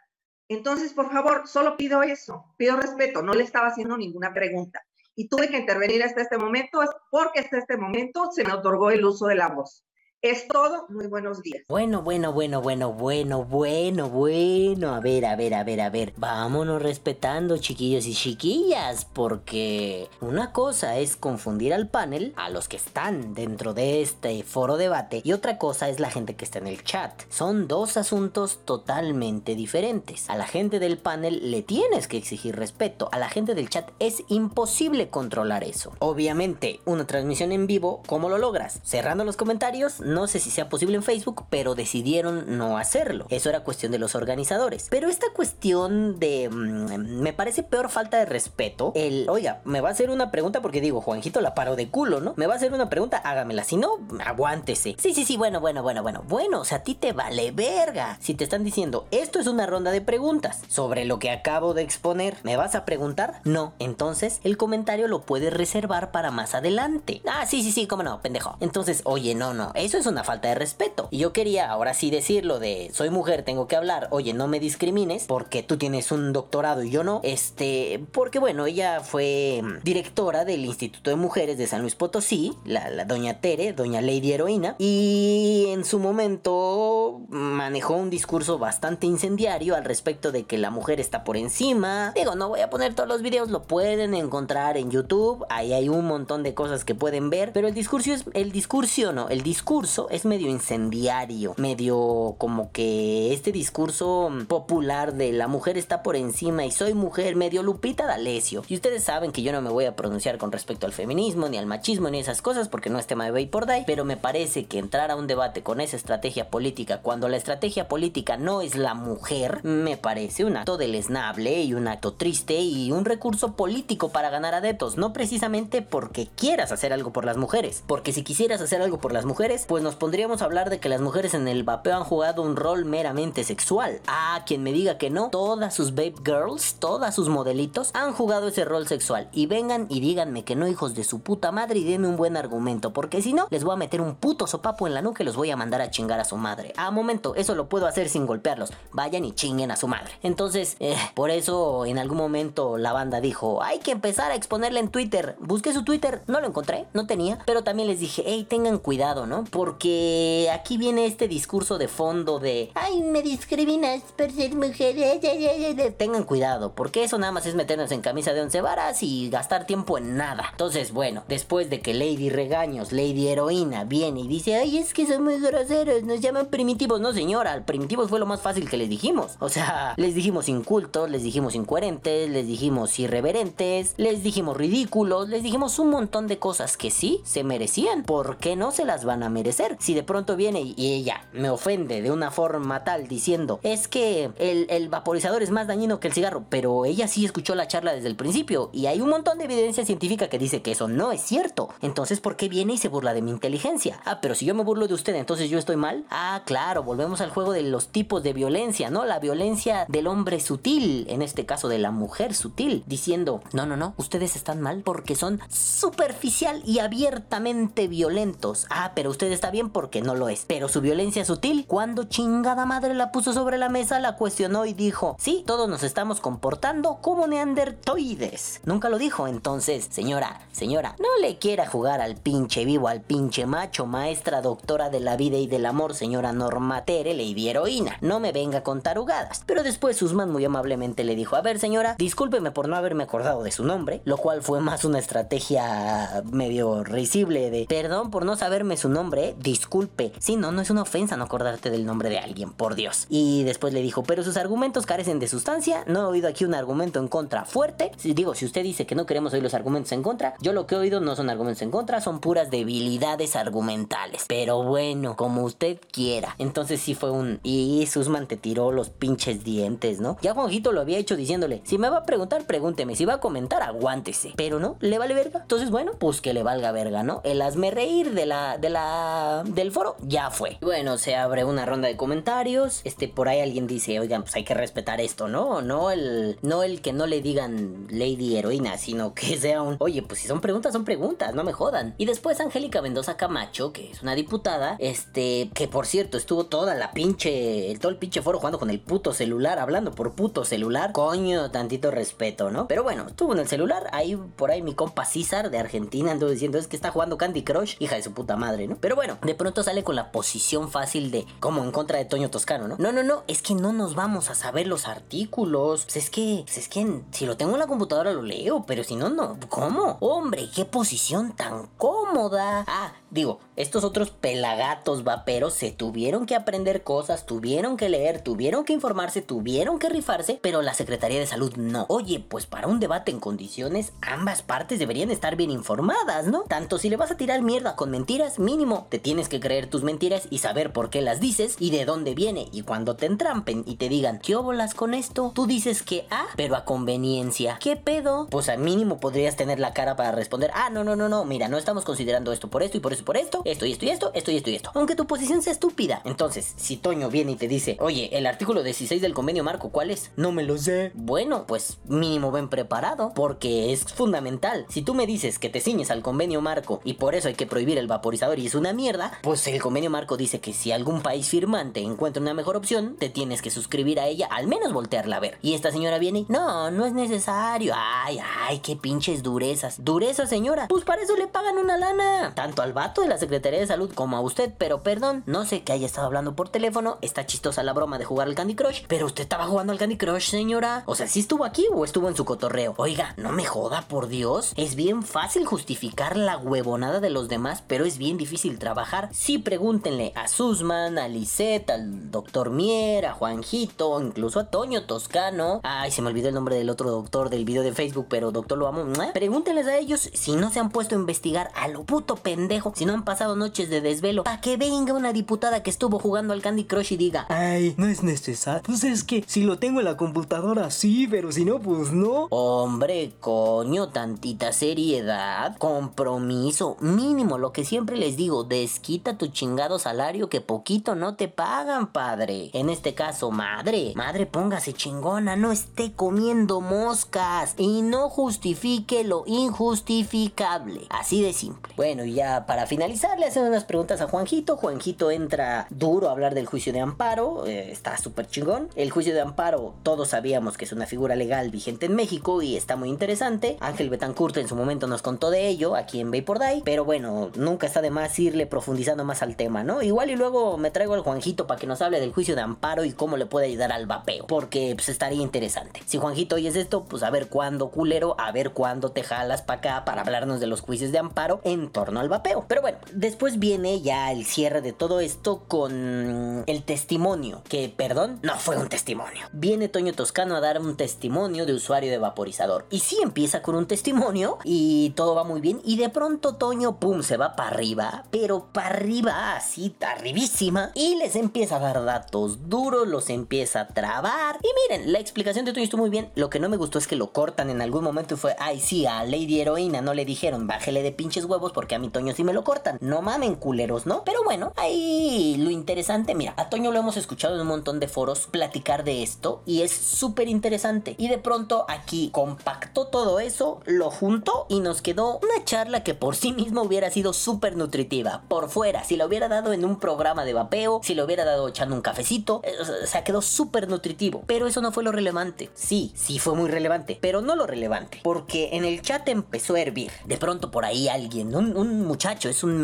Entonces, por favor, solo pido eso, pido respeto, no le estaba haciendo ninguna pregunta y tuve que intervenir hasta este momento porque hasta este momento se me otorgó el uso de la voz. Es todo, muy buenos días. Bueno, bueno, bueno, bueno, bueno, bueno, bueno. A ver, a ver, a ver, a ver. Vámonos respetando, chiquillos y chiquillas, porque una cosa es confundir al panel, a los que están dentro de este foro debate, y otra cosa es la gente que está en el chat. Son dos asuntos totalmente diferentes. A la gente del panel le tienes que exigir respeto, a la gente del chat es imposible controlar eso. Obviamente, una transmisión en vivo, ¿cómo lo logras? Cerrando los comentarios no sé si sea posible en Facebook, pero decidieron no hacerlo. Eso era cuestión de los organizadores. Pero esta cuestión de... mm, me parece peor falta de respeto. El, oiga, me va a hacer una pregunta porque digo, Juanjito la paro de culo, ¿no? Me va a hacer una pregunta, hágamela. Si no, aguántese. Sí, sí, sí, bueno, bueno, bueno, bueno. Bueno, o sea, a ti te vale verga. Si te están diciendo, esto es una ronda de preguntas sobre lo que acabo de exponer, ¿me vas a preguntar? No. Entonces, el comentario lo puedes reservar para más adelante. Ah, sí, sí, sí, cómo no, pendejo. Entonces, oye, no, no, eso es una falta de respeto. Y yo quería ahora sí decirlo de soy mujer, tengo que hablar, oye, no me discrimines porque tú tienes un doctorado y yo no. Este, porque bueno, ella fue mm, directora del Instituto de Mujeres de San Luis Potosí, la, la doña Tere, doña Lady Heroína, y en su momento manejó un discurso bastante incendiario al respecto de que la mujer está por encima. Digo, no voy a poner todos los videos, lo pueden encontrar en YouTube, ahí hay un montón de cosas que pueden ver, pero el discurso es el discurso no, el discurso es medio incendiario, medio como que este discurso popular de la mujer está por encima y soy mujer, medio Lupita D'Alessio. Y ustedes saben que yo no me voy a pronunciar con respecto al feminismo, ni al machismo, ni esas cosas, porque no es tema de Bay por Day, pero me parece que entrar a un debate con esa estrategia política, cuando la estrategia política no es la mujer, me parece un acto deleznable y un acto triste y un recurso político para ganar adeptos, no precisamente porque quieras hacer algo por las mujeres, porque si quisieras hacer algo por las mujeres, pues nos pondríamos a hablar de que las mujeres en el vapeo han jugado un rol meramente sexual. Ah, quien me diga que no, todas sus babe girls, todas sus modelitos han jugado ese rol sexual. Y vengan y díganme que no, hijos de su puta madre, y denme un buen argumento, porque si no, les voy a meter un puto sopapo en la nuca y los voy a mandar a chingar a su madre. A momento, eso lo puedo hacer sin golpearlos. Vayan y chinguen a su madre. Entonces, eh, por eso en algún momento la banda dijo, hay que empezar a exponerle en Twitter. Busqué su Twitter, no lo encontré, no tenía, pero también les dije, hey, tengan cuidado, ¿no? Porque aquí viene este discurso de fondo de, ay, me discriminas por ser mujer. eh, eh, eh, eh". Tengan cuidado, porque eso nada más es meternos en camisa de once varas y gastar tiempo en nada. Entonces, bueno, después de que Lady Regaños, Lady Heroína, viene y dice, ay, es que son muy groseros, nos llaman primitivos. No, señora, primitivos fue lo más fácil que les dijimos. O sea, les dijimos incultos, les dijimos incoherentes, les dijimos irreverentes, les dijimos ridículos, les dijimos un montón de cosas que sí se merecían. ¿Por qué no se las van a merecer? Si de pronto viene y ella me ofende de una forma tal diciendo, es que el, el vaporizador es más dañino que el cigarro, pero ella sí escuchó la charla desde el principio y hay un montón de evidencia científica que dice que eso no es cierto. Entonces, ¿por qué viene y se burla de mi inteligencia? Ah, pero si yo me burlo de usted, entonces yo estoy mal. Ah, claro, volvemos al juego de los tipos de violencia, ¿no? La violencia del hombre sutil, en este caso de la mujer sutil, diciendo, no, no, no, ustedes están mal porque son superficial y abiertamente violentos. Ah, pero usted está bien porque no lo es. Pero su violencia sutil, cuando chingada madre la puso sobre la mesa, la cuestionó y dijo, sí, todos nos estamos comportando como neandertoides. Nunca lo dijo, entonces, señora, señora, no le quiera jugar al pinche vivo, al pinche macho, maestra doctora de la vida y del amor, señora Norma Tere, Lady Heroína. No me venga con tarugadas. Pero después Susman muy amablemente le dijo, a ver señora, discúlpeme por no haberme acordado de su nombre, lo cual fue más una estrategia medio risible de, perdón por no saberme su nombre, Disculpe. Sí, no, no es una ofensa no acordarte del nombre de alguien, por Dios. Y después le dijo, pero sus argumentos carecen de sustancia. No he oído aquí un argumento en contra fuerte. Si digo, si usted dice que no queremos oír los argumentos en contra, yo lo que he oído no son argumentos en contra, son puras debilidades argumentales. Pero bueno, como usted quiera. Entonces sí fue un... Y Susman te tiró los pinches dientes, ¿no? Ya Juanjito lo había hecho diciéndole, si me va a preguntar, pregúnteme. Si va a comentar, aguántese. Pero no, le vale verga. Entonces, bueno, pues que le valga verga, ¿no? El hazme reír de la, de la, del foro ya fue. Bueno, se abre una ronda de comentarios. Este, por ahí alguien dice, oigan, pues hay que respetar esto, ¿no? No el, no el que no le digan Lady Heroína, sino que sea un, oye, pues si son preguntas, son preguntas, no me jodan. Y después Angélica Mendoza Camacho, que es una diputada, este, que por cierto estuvo toda la pinche, todo el pinche foro jugando con el puto celular, hablando por puto celular. Coño, tantito respeto, ¿no? Pero bueno, estuvo en el celular, ahí por ahí mi compa César de Argentina andó diciendo es que está jugando Candy Crush, hija de su puta madre, ¿no? Pero bueno, de pronto sale con la posición fácil de como en contra de Toño Toscano, ¿no? No, no, no, es que no nos vamos a saber los artículos. Pues es que, pues es que si lo tengo en la computadora lo leo, pero si no, no. ¿Cómo? Hombre, qué posición tan cómoda. Ah, digo, estos otros pelagatos vaperos se tuvieron que aprender cosas, tuvieron que leer, tuvieron que informarse, tuvieron que rifarse, pero la Secretaría de Salud no. Oye, pues para un debate en condiciones, ambas partes deberían estar bien informadas, ¿no? Tanto si le vas a tirar mierda con mentiras, mínimo te tienes que creer tus mentiras y saber por qué las dices y de dónde viene. Y cuando te entrampen y te digan, ¿qué óbolas con esto? Tú dices que ah, pero a conveniencia. ¿Qué pedo? Pues al mínimo podrías tener la cara para responder, ah, no, no, no, no, mira, no estamos considerando esto por esto y por eso por esto, esto y esto y esto, esto y esto y esto. Aunque tu posición sea estúpida. Entonces, si Toño viene y te dice, oye, el artículo 16 del convenio marco, ¿cuál es? No me lo sé. Bueno, pues mínimo ven preparado, porque es fundamental. Si tú me dices que te ciñes al convenio marco y por eso hay que prohibir el vaporizador y es una mierda, pues el convenio marco dice que si algún país firmante encuentra una mejor opción, te tienes que suscribir a ella, al menos voltearla a ver. Y esta señora viene y, no, no es necesario. Ay, ay, qué pinches durezas. Dureza, señora. Pues para eso le pagan una lana. Tanto al vato de la Secretaría de Salud como a usted, pero perdón, no sé que haya estado hablando por teléfono, está chistosa la broma de jugar al Candy Crush, pero usted estaba jugando al Candy Crush, señora. O sea, si estuvo aquí o estuvo en su cotorreo. Oiga, no me joda, por Dios. Es bien fácil justificar la huevonada de los demás, pero es bien difícil trabajar. Sí, pregúntenle a Susman, a Lisette, al doctor Mier, a Juanjito, incluso a Toño Toscano. Ay, se me olvidó el nombre del otro doctor del video de Facebook, pero doctor lo amo. Pregúntenles a ellos si no se han puesto a investigar a lo puto pendejo, si no han pasado noches de desvelo, para que venga una diputada que estuvo jugando al Candy Crush y diga, Ay, no es necesario. Pues es que si lo tengo en la computadora, sí, pero si no, pues no. Hombre, coño, tantita seriedad, compromiso, mínimo lo que siempre les digo, desquita tu chingado salario que poquito no te pagan, padre. En este caso, madre, madre, póngase chingona, no esté comiendo moscas y no justifique lo injustificable. Así de simple. Bueno, y ya para finalizar, le hacen unas preguntas a Juanjito. Juanjito entra duro a hablar del juicio de amparo, eh, está súper chingón. El juicio de amparo, todos sabíamos que es una figura legal vigente en México y está muy interesante. Ángel Betancourt en su momento nos contó de ello aquí en Vapor Day, pero bueno, nunca está de más irle profundizando más al tema, ¿no? Igual y luego me traigo al Juanjito para que nos hable del juicio de amparo y cómo le puede ayudar al vapeo, porque pues estaría interesante. Si Juanjito oyes esto, pues a ver cuándo, culero, a ver cuándo te jalas para acá para hablarnos de los juicios de amparo en torno al vapeo. Pero bueno, después viene ya el cierre de todo esto con el testimonio, que perdón, no fue un testimonio. Viene Toño Toscano a dar un testimonio de usuario de vaporizador. Y sí empieza con un testimonio y todo va muy bien y de pronto Toño, pum, se va para arriba, pero para arriba, así, arribísima, y les empieza a dar datos duros, los empieza a trabar. Y miren, la explicación de Toño estuvo muy bien. Lo que no me gustó es que lo cortan en algún momento y fue, ay, sí, a Lady Heroína no le dijeron, bájele de pinches huevos porque a mi Toño sí me lo cortan. No mamen culeros, ¿no? Pero bueno, ahí lo interesante, mira, a Toño lo hemos escuchado en un montón de foros platicar de esto y es súper interesante. Y de pronto aquí compactó todo eso, lo juntó y nos quedó una charla que por sí misma hubiera sido súper nutritiva. Por fuera, si lo hubiera dado en un programa de vapeo, si lo hubiera dado echando un cafecito, eh, o sea, quedó súper nutritivo. Pero eso no fue lo relevante. Sí, sí fue muy relevante, pero no lo relevante. Porque en el chat empezó a hervir. De pronto por ahí alguien, un, un muchacho, es un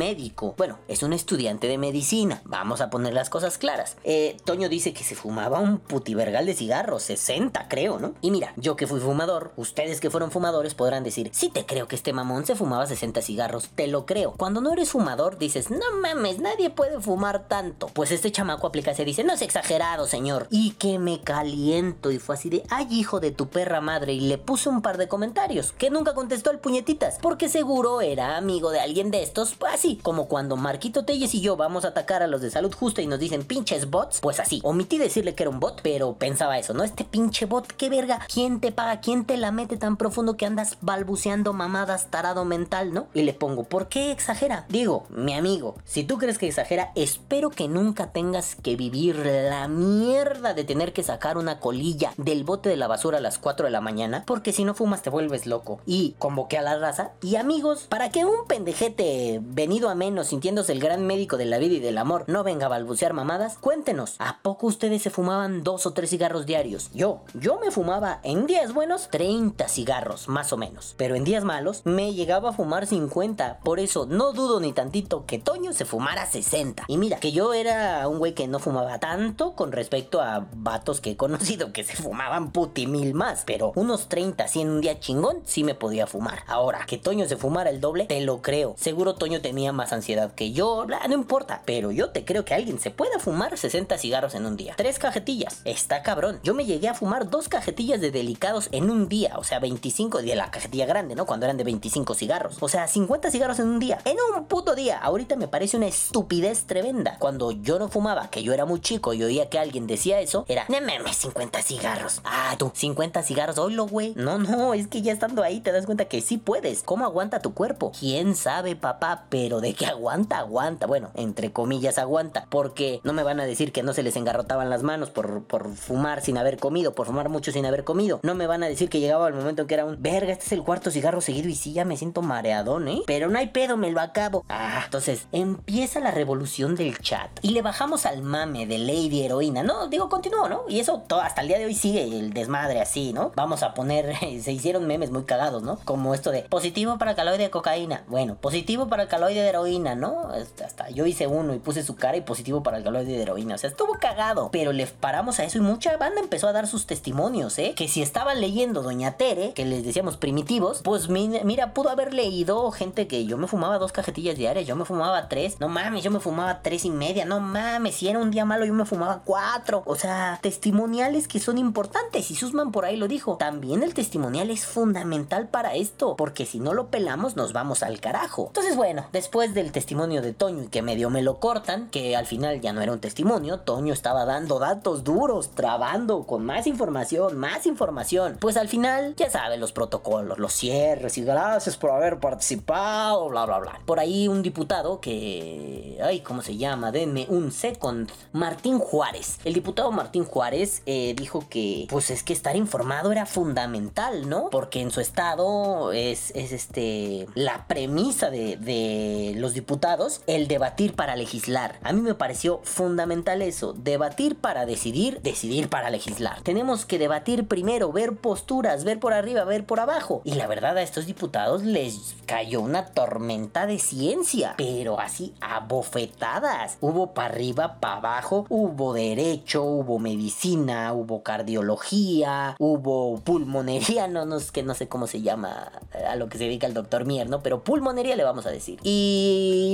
Bueno, es un estudiante de medicina. Vamos a poner las cosas claras. Eh, Toño dice que se fumaba un putivergal de cigarros, 60 creo, ¿no? Y mira, yo que fui fumador, ustedes que fueron fumadores podrán decir, sí te creo que este mamón se fumaba 60 cigarros, te lo creo. Cuando no eres fumador dices, no mames, nadie puede fumar tanto. Pues este chamaco aplica se dice, no es exagerado, señor. Y que me caliento y fue así de, ay hijo de tu perra madre, y le puse un par de comentarios, que nunca contestó el puñetitas, porque seguro era amigo de alguien de estos, pues así, como cuando Marquito Telles y yo vamos a atacar a los de salud justa y nos dicen pinches bots, pues así, omití decirle que era un bot, pero pensaba eso, ¿no? Este pinche bot, qué verga, ¿quién te paga? ¿Quién te la mete tan profundo que andas balbuceando mamadas tarado mental, ¿no? Y le pongo, ¿por qué exagera? Digo, mi amigo, si tú crees que exagera, espero que nunca tengas que vivir la mierda de tener que sacar una colilla del bote de la basura a las 4 de la mañana, porque si no fumas te vuelves loco. Y convoqué a la raza y amigos, para que un pendejete venido a menos sintiéndose el gran médico de la vida y del amor no venga a balbucear mamadas, cuéntenos, ¿a poco ustedes se fumaban dos o tres cigarros diarios? Yo, yo me fumaba en días buenos 30 cigarros, más o menos. Pero en días malos me llegaba a fumar 50. Por eso no dudo ni tantito que Toño se fumara 60. Y mira, que yo era un güey que no fumaba tanto con respecto a vatos que he conocido que se fumaban puti mil más. Pero unos 30 así en un día chingón sí me podía fumar. Ahora, que Toño se fumara el doble, te lo creo. Seguro Toño tenía más ansiedad que yo, bla, no importa. Pero yo te creo que alguien se pueda fumar 60 cigarros en un día. Tres cajetillas. Está cabrón. Yo me llegué a fumar dos cajetillas de delicados en un día. O sea, 25 de la cajetilla grande, ¿no? Cuando eran de 25 cigarros. O sea, 50 cigarros en un día. En un puto día. Ahorita me parece una estupidez tremenda. Cuando yo no fumaba, que yo era muy chico y oía que alguien decía eso, era, no mames, 50 cigarros. Ah, tú, 50 cigarros, oílo, güey. No, no, es que ya estando ahí te das cuenta que sí puedes. ¿Cómo aguanta tu cuerpo? ¿Quién sabe, papá? Pero de que aguanta, aguanta. Bueno, entre comillas, aguanta. Porque no me van a decir que no se les engarrotaban las manos por, por fumar sin haber comido, por fumar mucho sin haber comido. No me van a decir que llegaba el momento en que era un, verga, este es el cuarto cigarro seguido y sí, ya me siento mareadón, ¿eh? Pero no hay pedo, me lo acabo. Ah, entonces empieza la revolución del chat. Y le bajamos al mame de Lady Heroína. No, digo, continuó, ¿no? Y eso todo, hasta el día de hoy sigue el desmadre así, ¿no? Vamos a poner, se hicieron memes muy cagados, ¿no? Como esto de positivo para caloide de cocaína. Bueno, positivo para caloide de heroína, ¿no? Hasta yo hice uno y puse su cara y positivo para el caloide de heroína. O sea, estuvo cagado. Pero le paramos a eso y mucha banda empezó a dar sus testimonios, ¿eh? Que si estaban leyendo Doña Tere, que les decíamos primitivos, pues mira, pudo haber leído gente que yo me fumaba dos cajetillas diarias, yo me fumaba tres. No mames, yo me fumaba tres y media. No mames, si era un día malo yo me fumaba cuatro. O sea, testimoniales que son importantes. Y Susman por ahí lo dijo. También el testimonial es fundamental para esto. Porque si no lo pelamos nos vamos al carajo. Entonces bueno, después del testimonio de Toño y que medio me lo cortan, que al final ya no era un testimonio, Toño estaba dando datos duros, trabando con más información, más información. Pues al final, ya saben los protocolos, los cierres y gracias por haber participado, bla, bla, bla. Por ahí un diputado que... Ay, ¿cómo se llama? Denme un second. Martín Juárez. El diputado Martín Juárez eh, dijo que, pues es que estar informado era fundamental, ¿no? Porque en su estado es, es este... La premisa de, de los diputados, el debatir para legislar. A mí me pareció fundamental eso. Debatir para decidir, decidir para legislar. Tenemos que debatir primero, ver posturas, ver por arriba, ver por abajo. Y la verdad a estos diputados les cayó una tormenta de ciencia, pero así a bofetadas. Hubo para arriba, para abajo, hubo derecho, hubo medicina, hubo cardiología, hubo pulmonería, no, no es que no sé cómo se llama a lo que se dedica el doctor Mier, ¿no? Pero pulmonería le vamos a decir. Y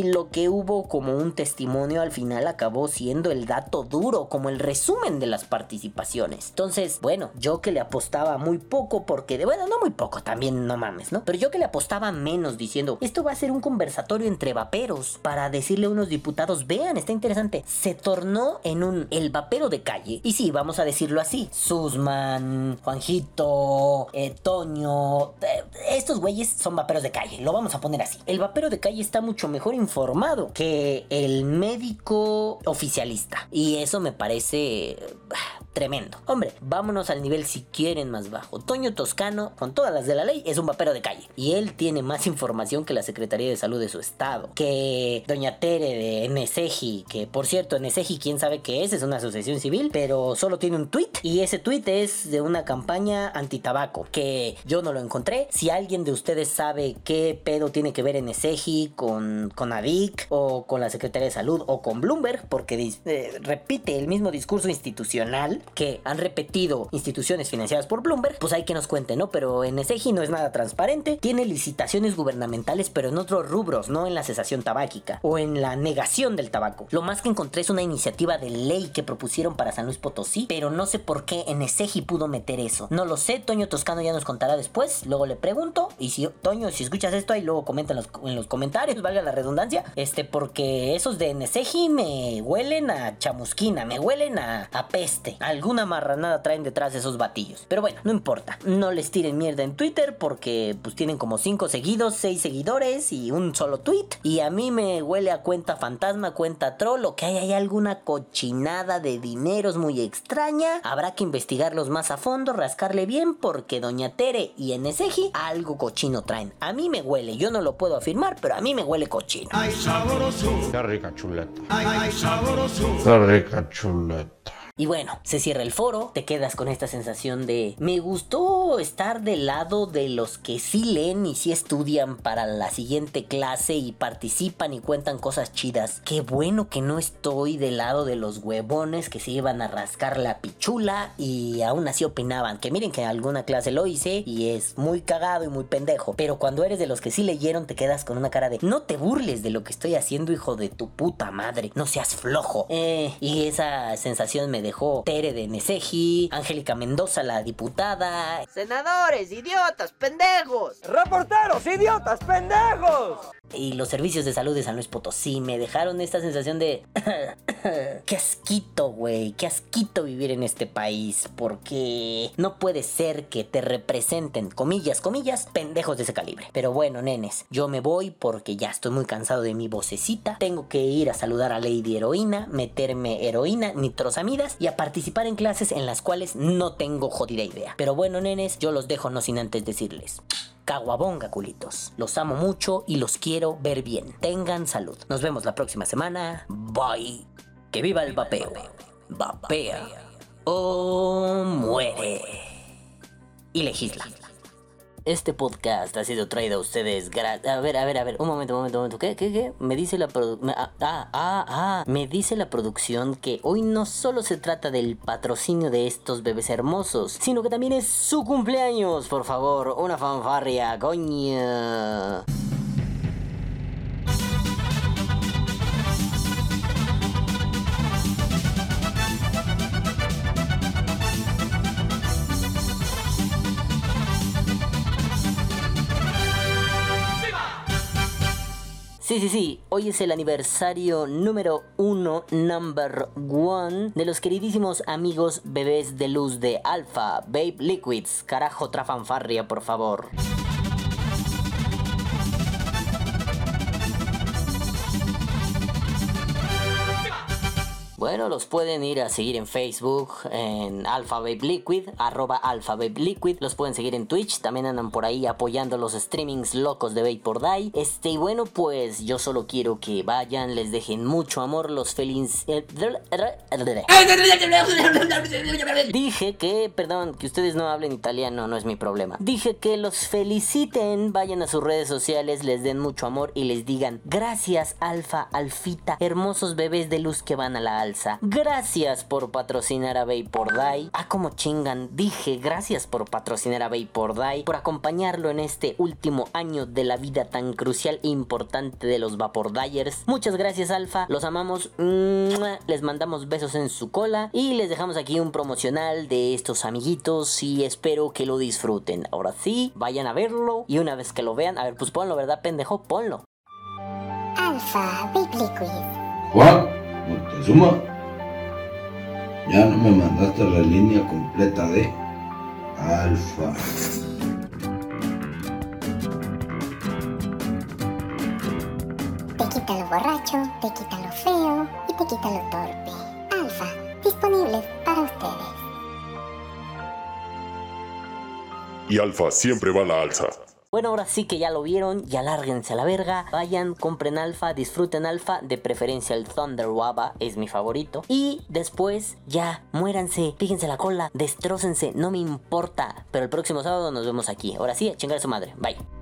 lo que hubo como un testimonio al final acabó siendo el dato duro, como el resumen de las participaciones. Entonces, bueno, yo que le apostaba muy poco porque de bueno, no muy poco, también no mames, ¿no? Pero yo que le apostaba menos diciendo, esto va a ser un conversatorio entre vaperos para decirle a unos diputados, vean, está interesante. Se tornó en un el vapero de calle. Y sí, vamos a decirlo así. Susman, Juanjito, eh, Toño, eh, estos güeyes son vaperos de calle, lo vamos a poner así. El vapero de calle está mucho mejor informado que el médico oficialista. Y eso me parece tremendo. Hombre, vámonos al nivel si quieren más bajo. Toño Toscano, con todas las de la ley, es un vapero de calle. Y él tiene más información que la Secretaría de Salud de su estado. Que Doña Tere de NSEGI, que por cierto, NSEGI, quién sabe qué es, es una asociación civil, pero solo tiene un tweet. Y ese tweet es de una campaña antitabaco, que yo no lo encontré. Si alguien de ustedes sabe qué pedo tiene que ver NSEGI con, con ADIC o con la Secretaría de Salud o con Bloomberg, porque eh, repite el mismo discurso institucional que han repetido instituciones financiadas por Bloomberg, pues hay que nos cuente, ¿no? Pero NSEGI no es nada transparente, tiene licitaciones gubernamentales, pero en otros rubros, no en la cesación tabáquica o en la negación del tabaco. Lo más que encontré es una iniciativa de ley que propusieron para San Luis Potosí, pero no sé por qué NSEGI pudo meter eso. No lo sé, Toño Toscano ya nos contará después, luego le pregunto, y si Toño, si escuchas esto ahí luego comenta en los, en comentarios, valga la redundancia, este, porque esos de NSEGI me huelen a chamusquina, me huelen a, a peste. Alguna marranada traen detrás de esos batillos. Pero bueno, no importa. No les tiren mierda en Twitter porque pues tienen como 5 seguidos, 6 seguidores y un solo tweet. Y a mí me huele a cuenta fantasma, cuenta troll o que hay, hay alguna cochinada de dineros muy extraña. Habrá que investigarlos más a fondo, rascarle bien porque Doña Tere y NSEGI algo cochino traen. A mí me huele, yo no lo puedo afirmar, pero a mí me huele cochino. Ay, sabroso. Qué rica chuleta. Ay, ay, sabroso. Qué rica chuleta. Y bueno, se cierra el foro, te quedas con esta sensación de me gustó estar del lado de los que sí leen y sí estudian para la siguiente clase y participan y cuentan cosas chidas. Qué bueno que no estoy del lado de los huevones que se iban a rascar la pichula y aún así opinaban. Que miren que en alguna clase lo hice y es muy cagado y muy pendejo. Pero cuando eres de los que sí leyeron te quedas con una cara de no te burles de lo que estoy haciendo hijo de tu puta madre. No seas flojo. Eh, y esa sensación me dejó Tere de Neseji, Angélica Mendoza, la diputada. Senadores, idiotas, pendejos. Reporteros, idiotas, pendejos. Y los servicios de salud de San Luis Potosí me dejaron esta sensación de... qué asquito, güey, qué asquito vivir en este país. Porque no puede ser que te representen, comillas, comillas, pendejos de ese calibre. Pero bueno, nenes, yo me voy porque ya estoy muy cansado de mi vocecita. Tengo que ir a saludar a Lady Heroína, meterme heroína, nitrosamidas y a participar en clases en las cuales no tengo jodida idea. Pero bueno, nenes, yo los dejo no sin antes decirles. Caguabonga, culitos. Los amo mucho y los quiero ver bien. Tengan salud. Nos vemos la próxima semana. Bye. Que viva el vapeo. Vapea o muere. Y legisla. Este podcast ha sido traído a ustedes gracias. A ver, a ver, a ver. Un momento, un momento, un momento. ¿Qué, qué, qué? Me dice la producción. Ah, ah, ah, ah. Me dice la producción que hoy no solo se trata del patrocinio de estos bebés hermosos, sino que también es su cumpleaños. Por favor, una fanfarria, coña. Sí, sí, sí, hoy es el aniversario número uno, number one, de los queridísimos amigos bebés de luz de Alpha, Babe Liquids. Carajo, otra fanfarria, por favor. Bueno, los pueden ir a seguir en Facebook, en Alpha Babe Liquid, arroba Alpha Babe Liquid. Los pueden seguir en Twitch, también andan por ahí apoyando los streamings locos de Vape por Die. Este, y bueno, pues yo solo quiero que vayan, les dejen mucho amor, los felins. Dije que, perdón, que ustedes no hablen italiano, no es mi problema. Dije que los feliciten, vayan a sus redes sociales, les den mucho amor y les digan gracias, Alfa, Alfita, hermosos bebés de luz que van a la alfa. Gracias por patrocinar a Vapor Die. Ah, como chingan. Dije gracias por patrocinar a Vapor Die. Por acompañarlo en este último año de la vida tan crucial e importante de los Vapor Dyers. Muchas gracias, Alfa. Los amamos. Les mandamos besos en su cola. Y les dejamos aquí un promocional de estos amiguitos. Y espero que lo disfruten. Ahora sí, vayan a verlo. Y una vez que lo vean, a ver, pues ponlo, ¿verdad, pendejo? Ponlo. Alfa Big Moctezuma, ya no me mandaste la línea completa de alfa. Te quita lo borracho, te quita lo feo y te quita lo torpe. Alfa, disponible para ustedes. Y alfa siempre va a la alza. Bueno, ahora sí que ya lo vieron, ya lárguense a la verga. Vayan, compren alfa, disfruten alfa. De preferencia el Thunder Waba es mi favorito. Y después ya, muéranse, fíjense la cola, destrócense, no me importa. Pero el próximo sábado nos vemos aquí. Ahora sí, chingar a su madre. Bye.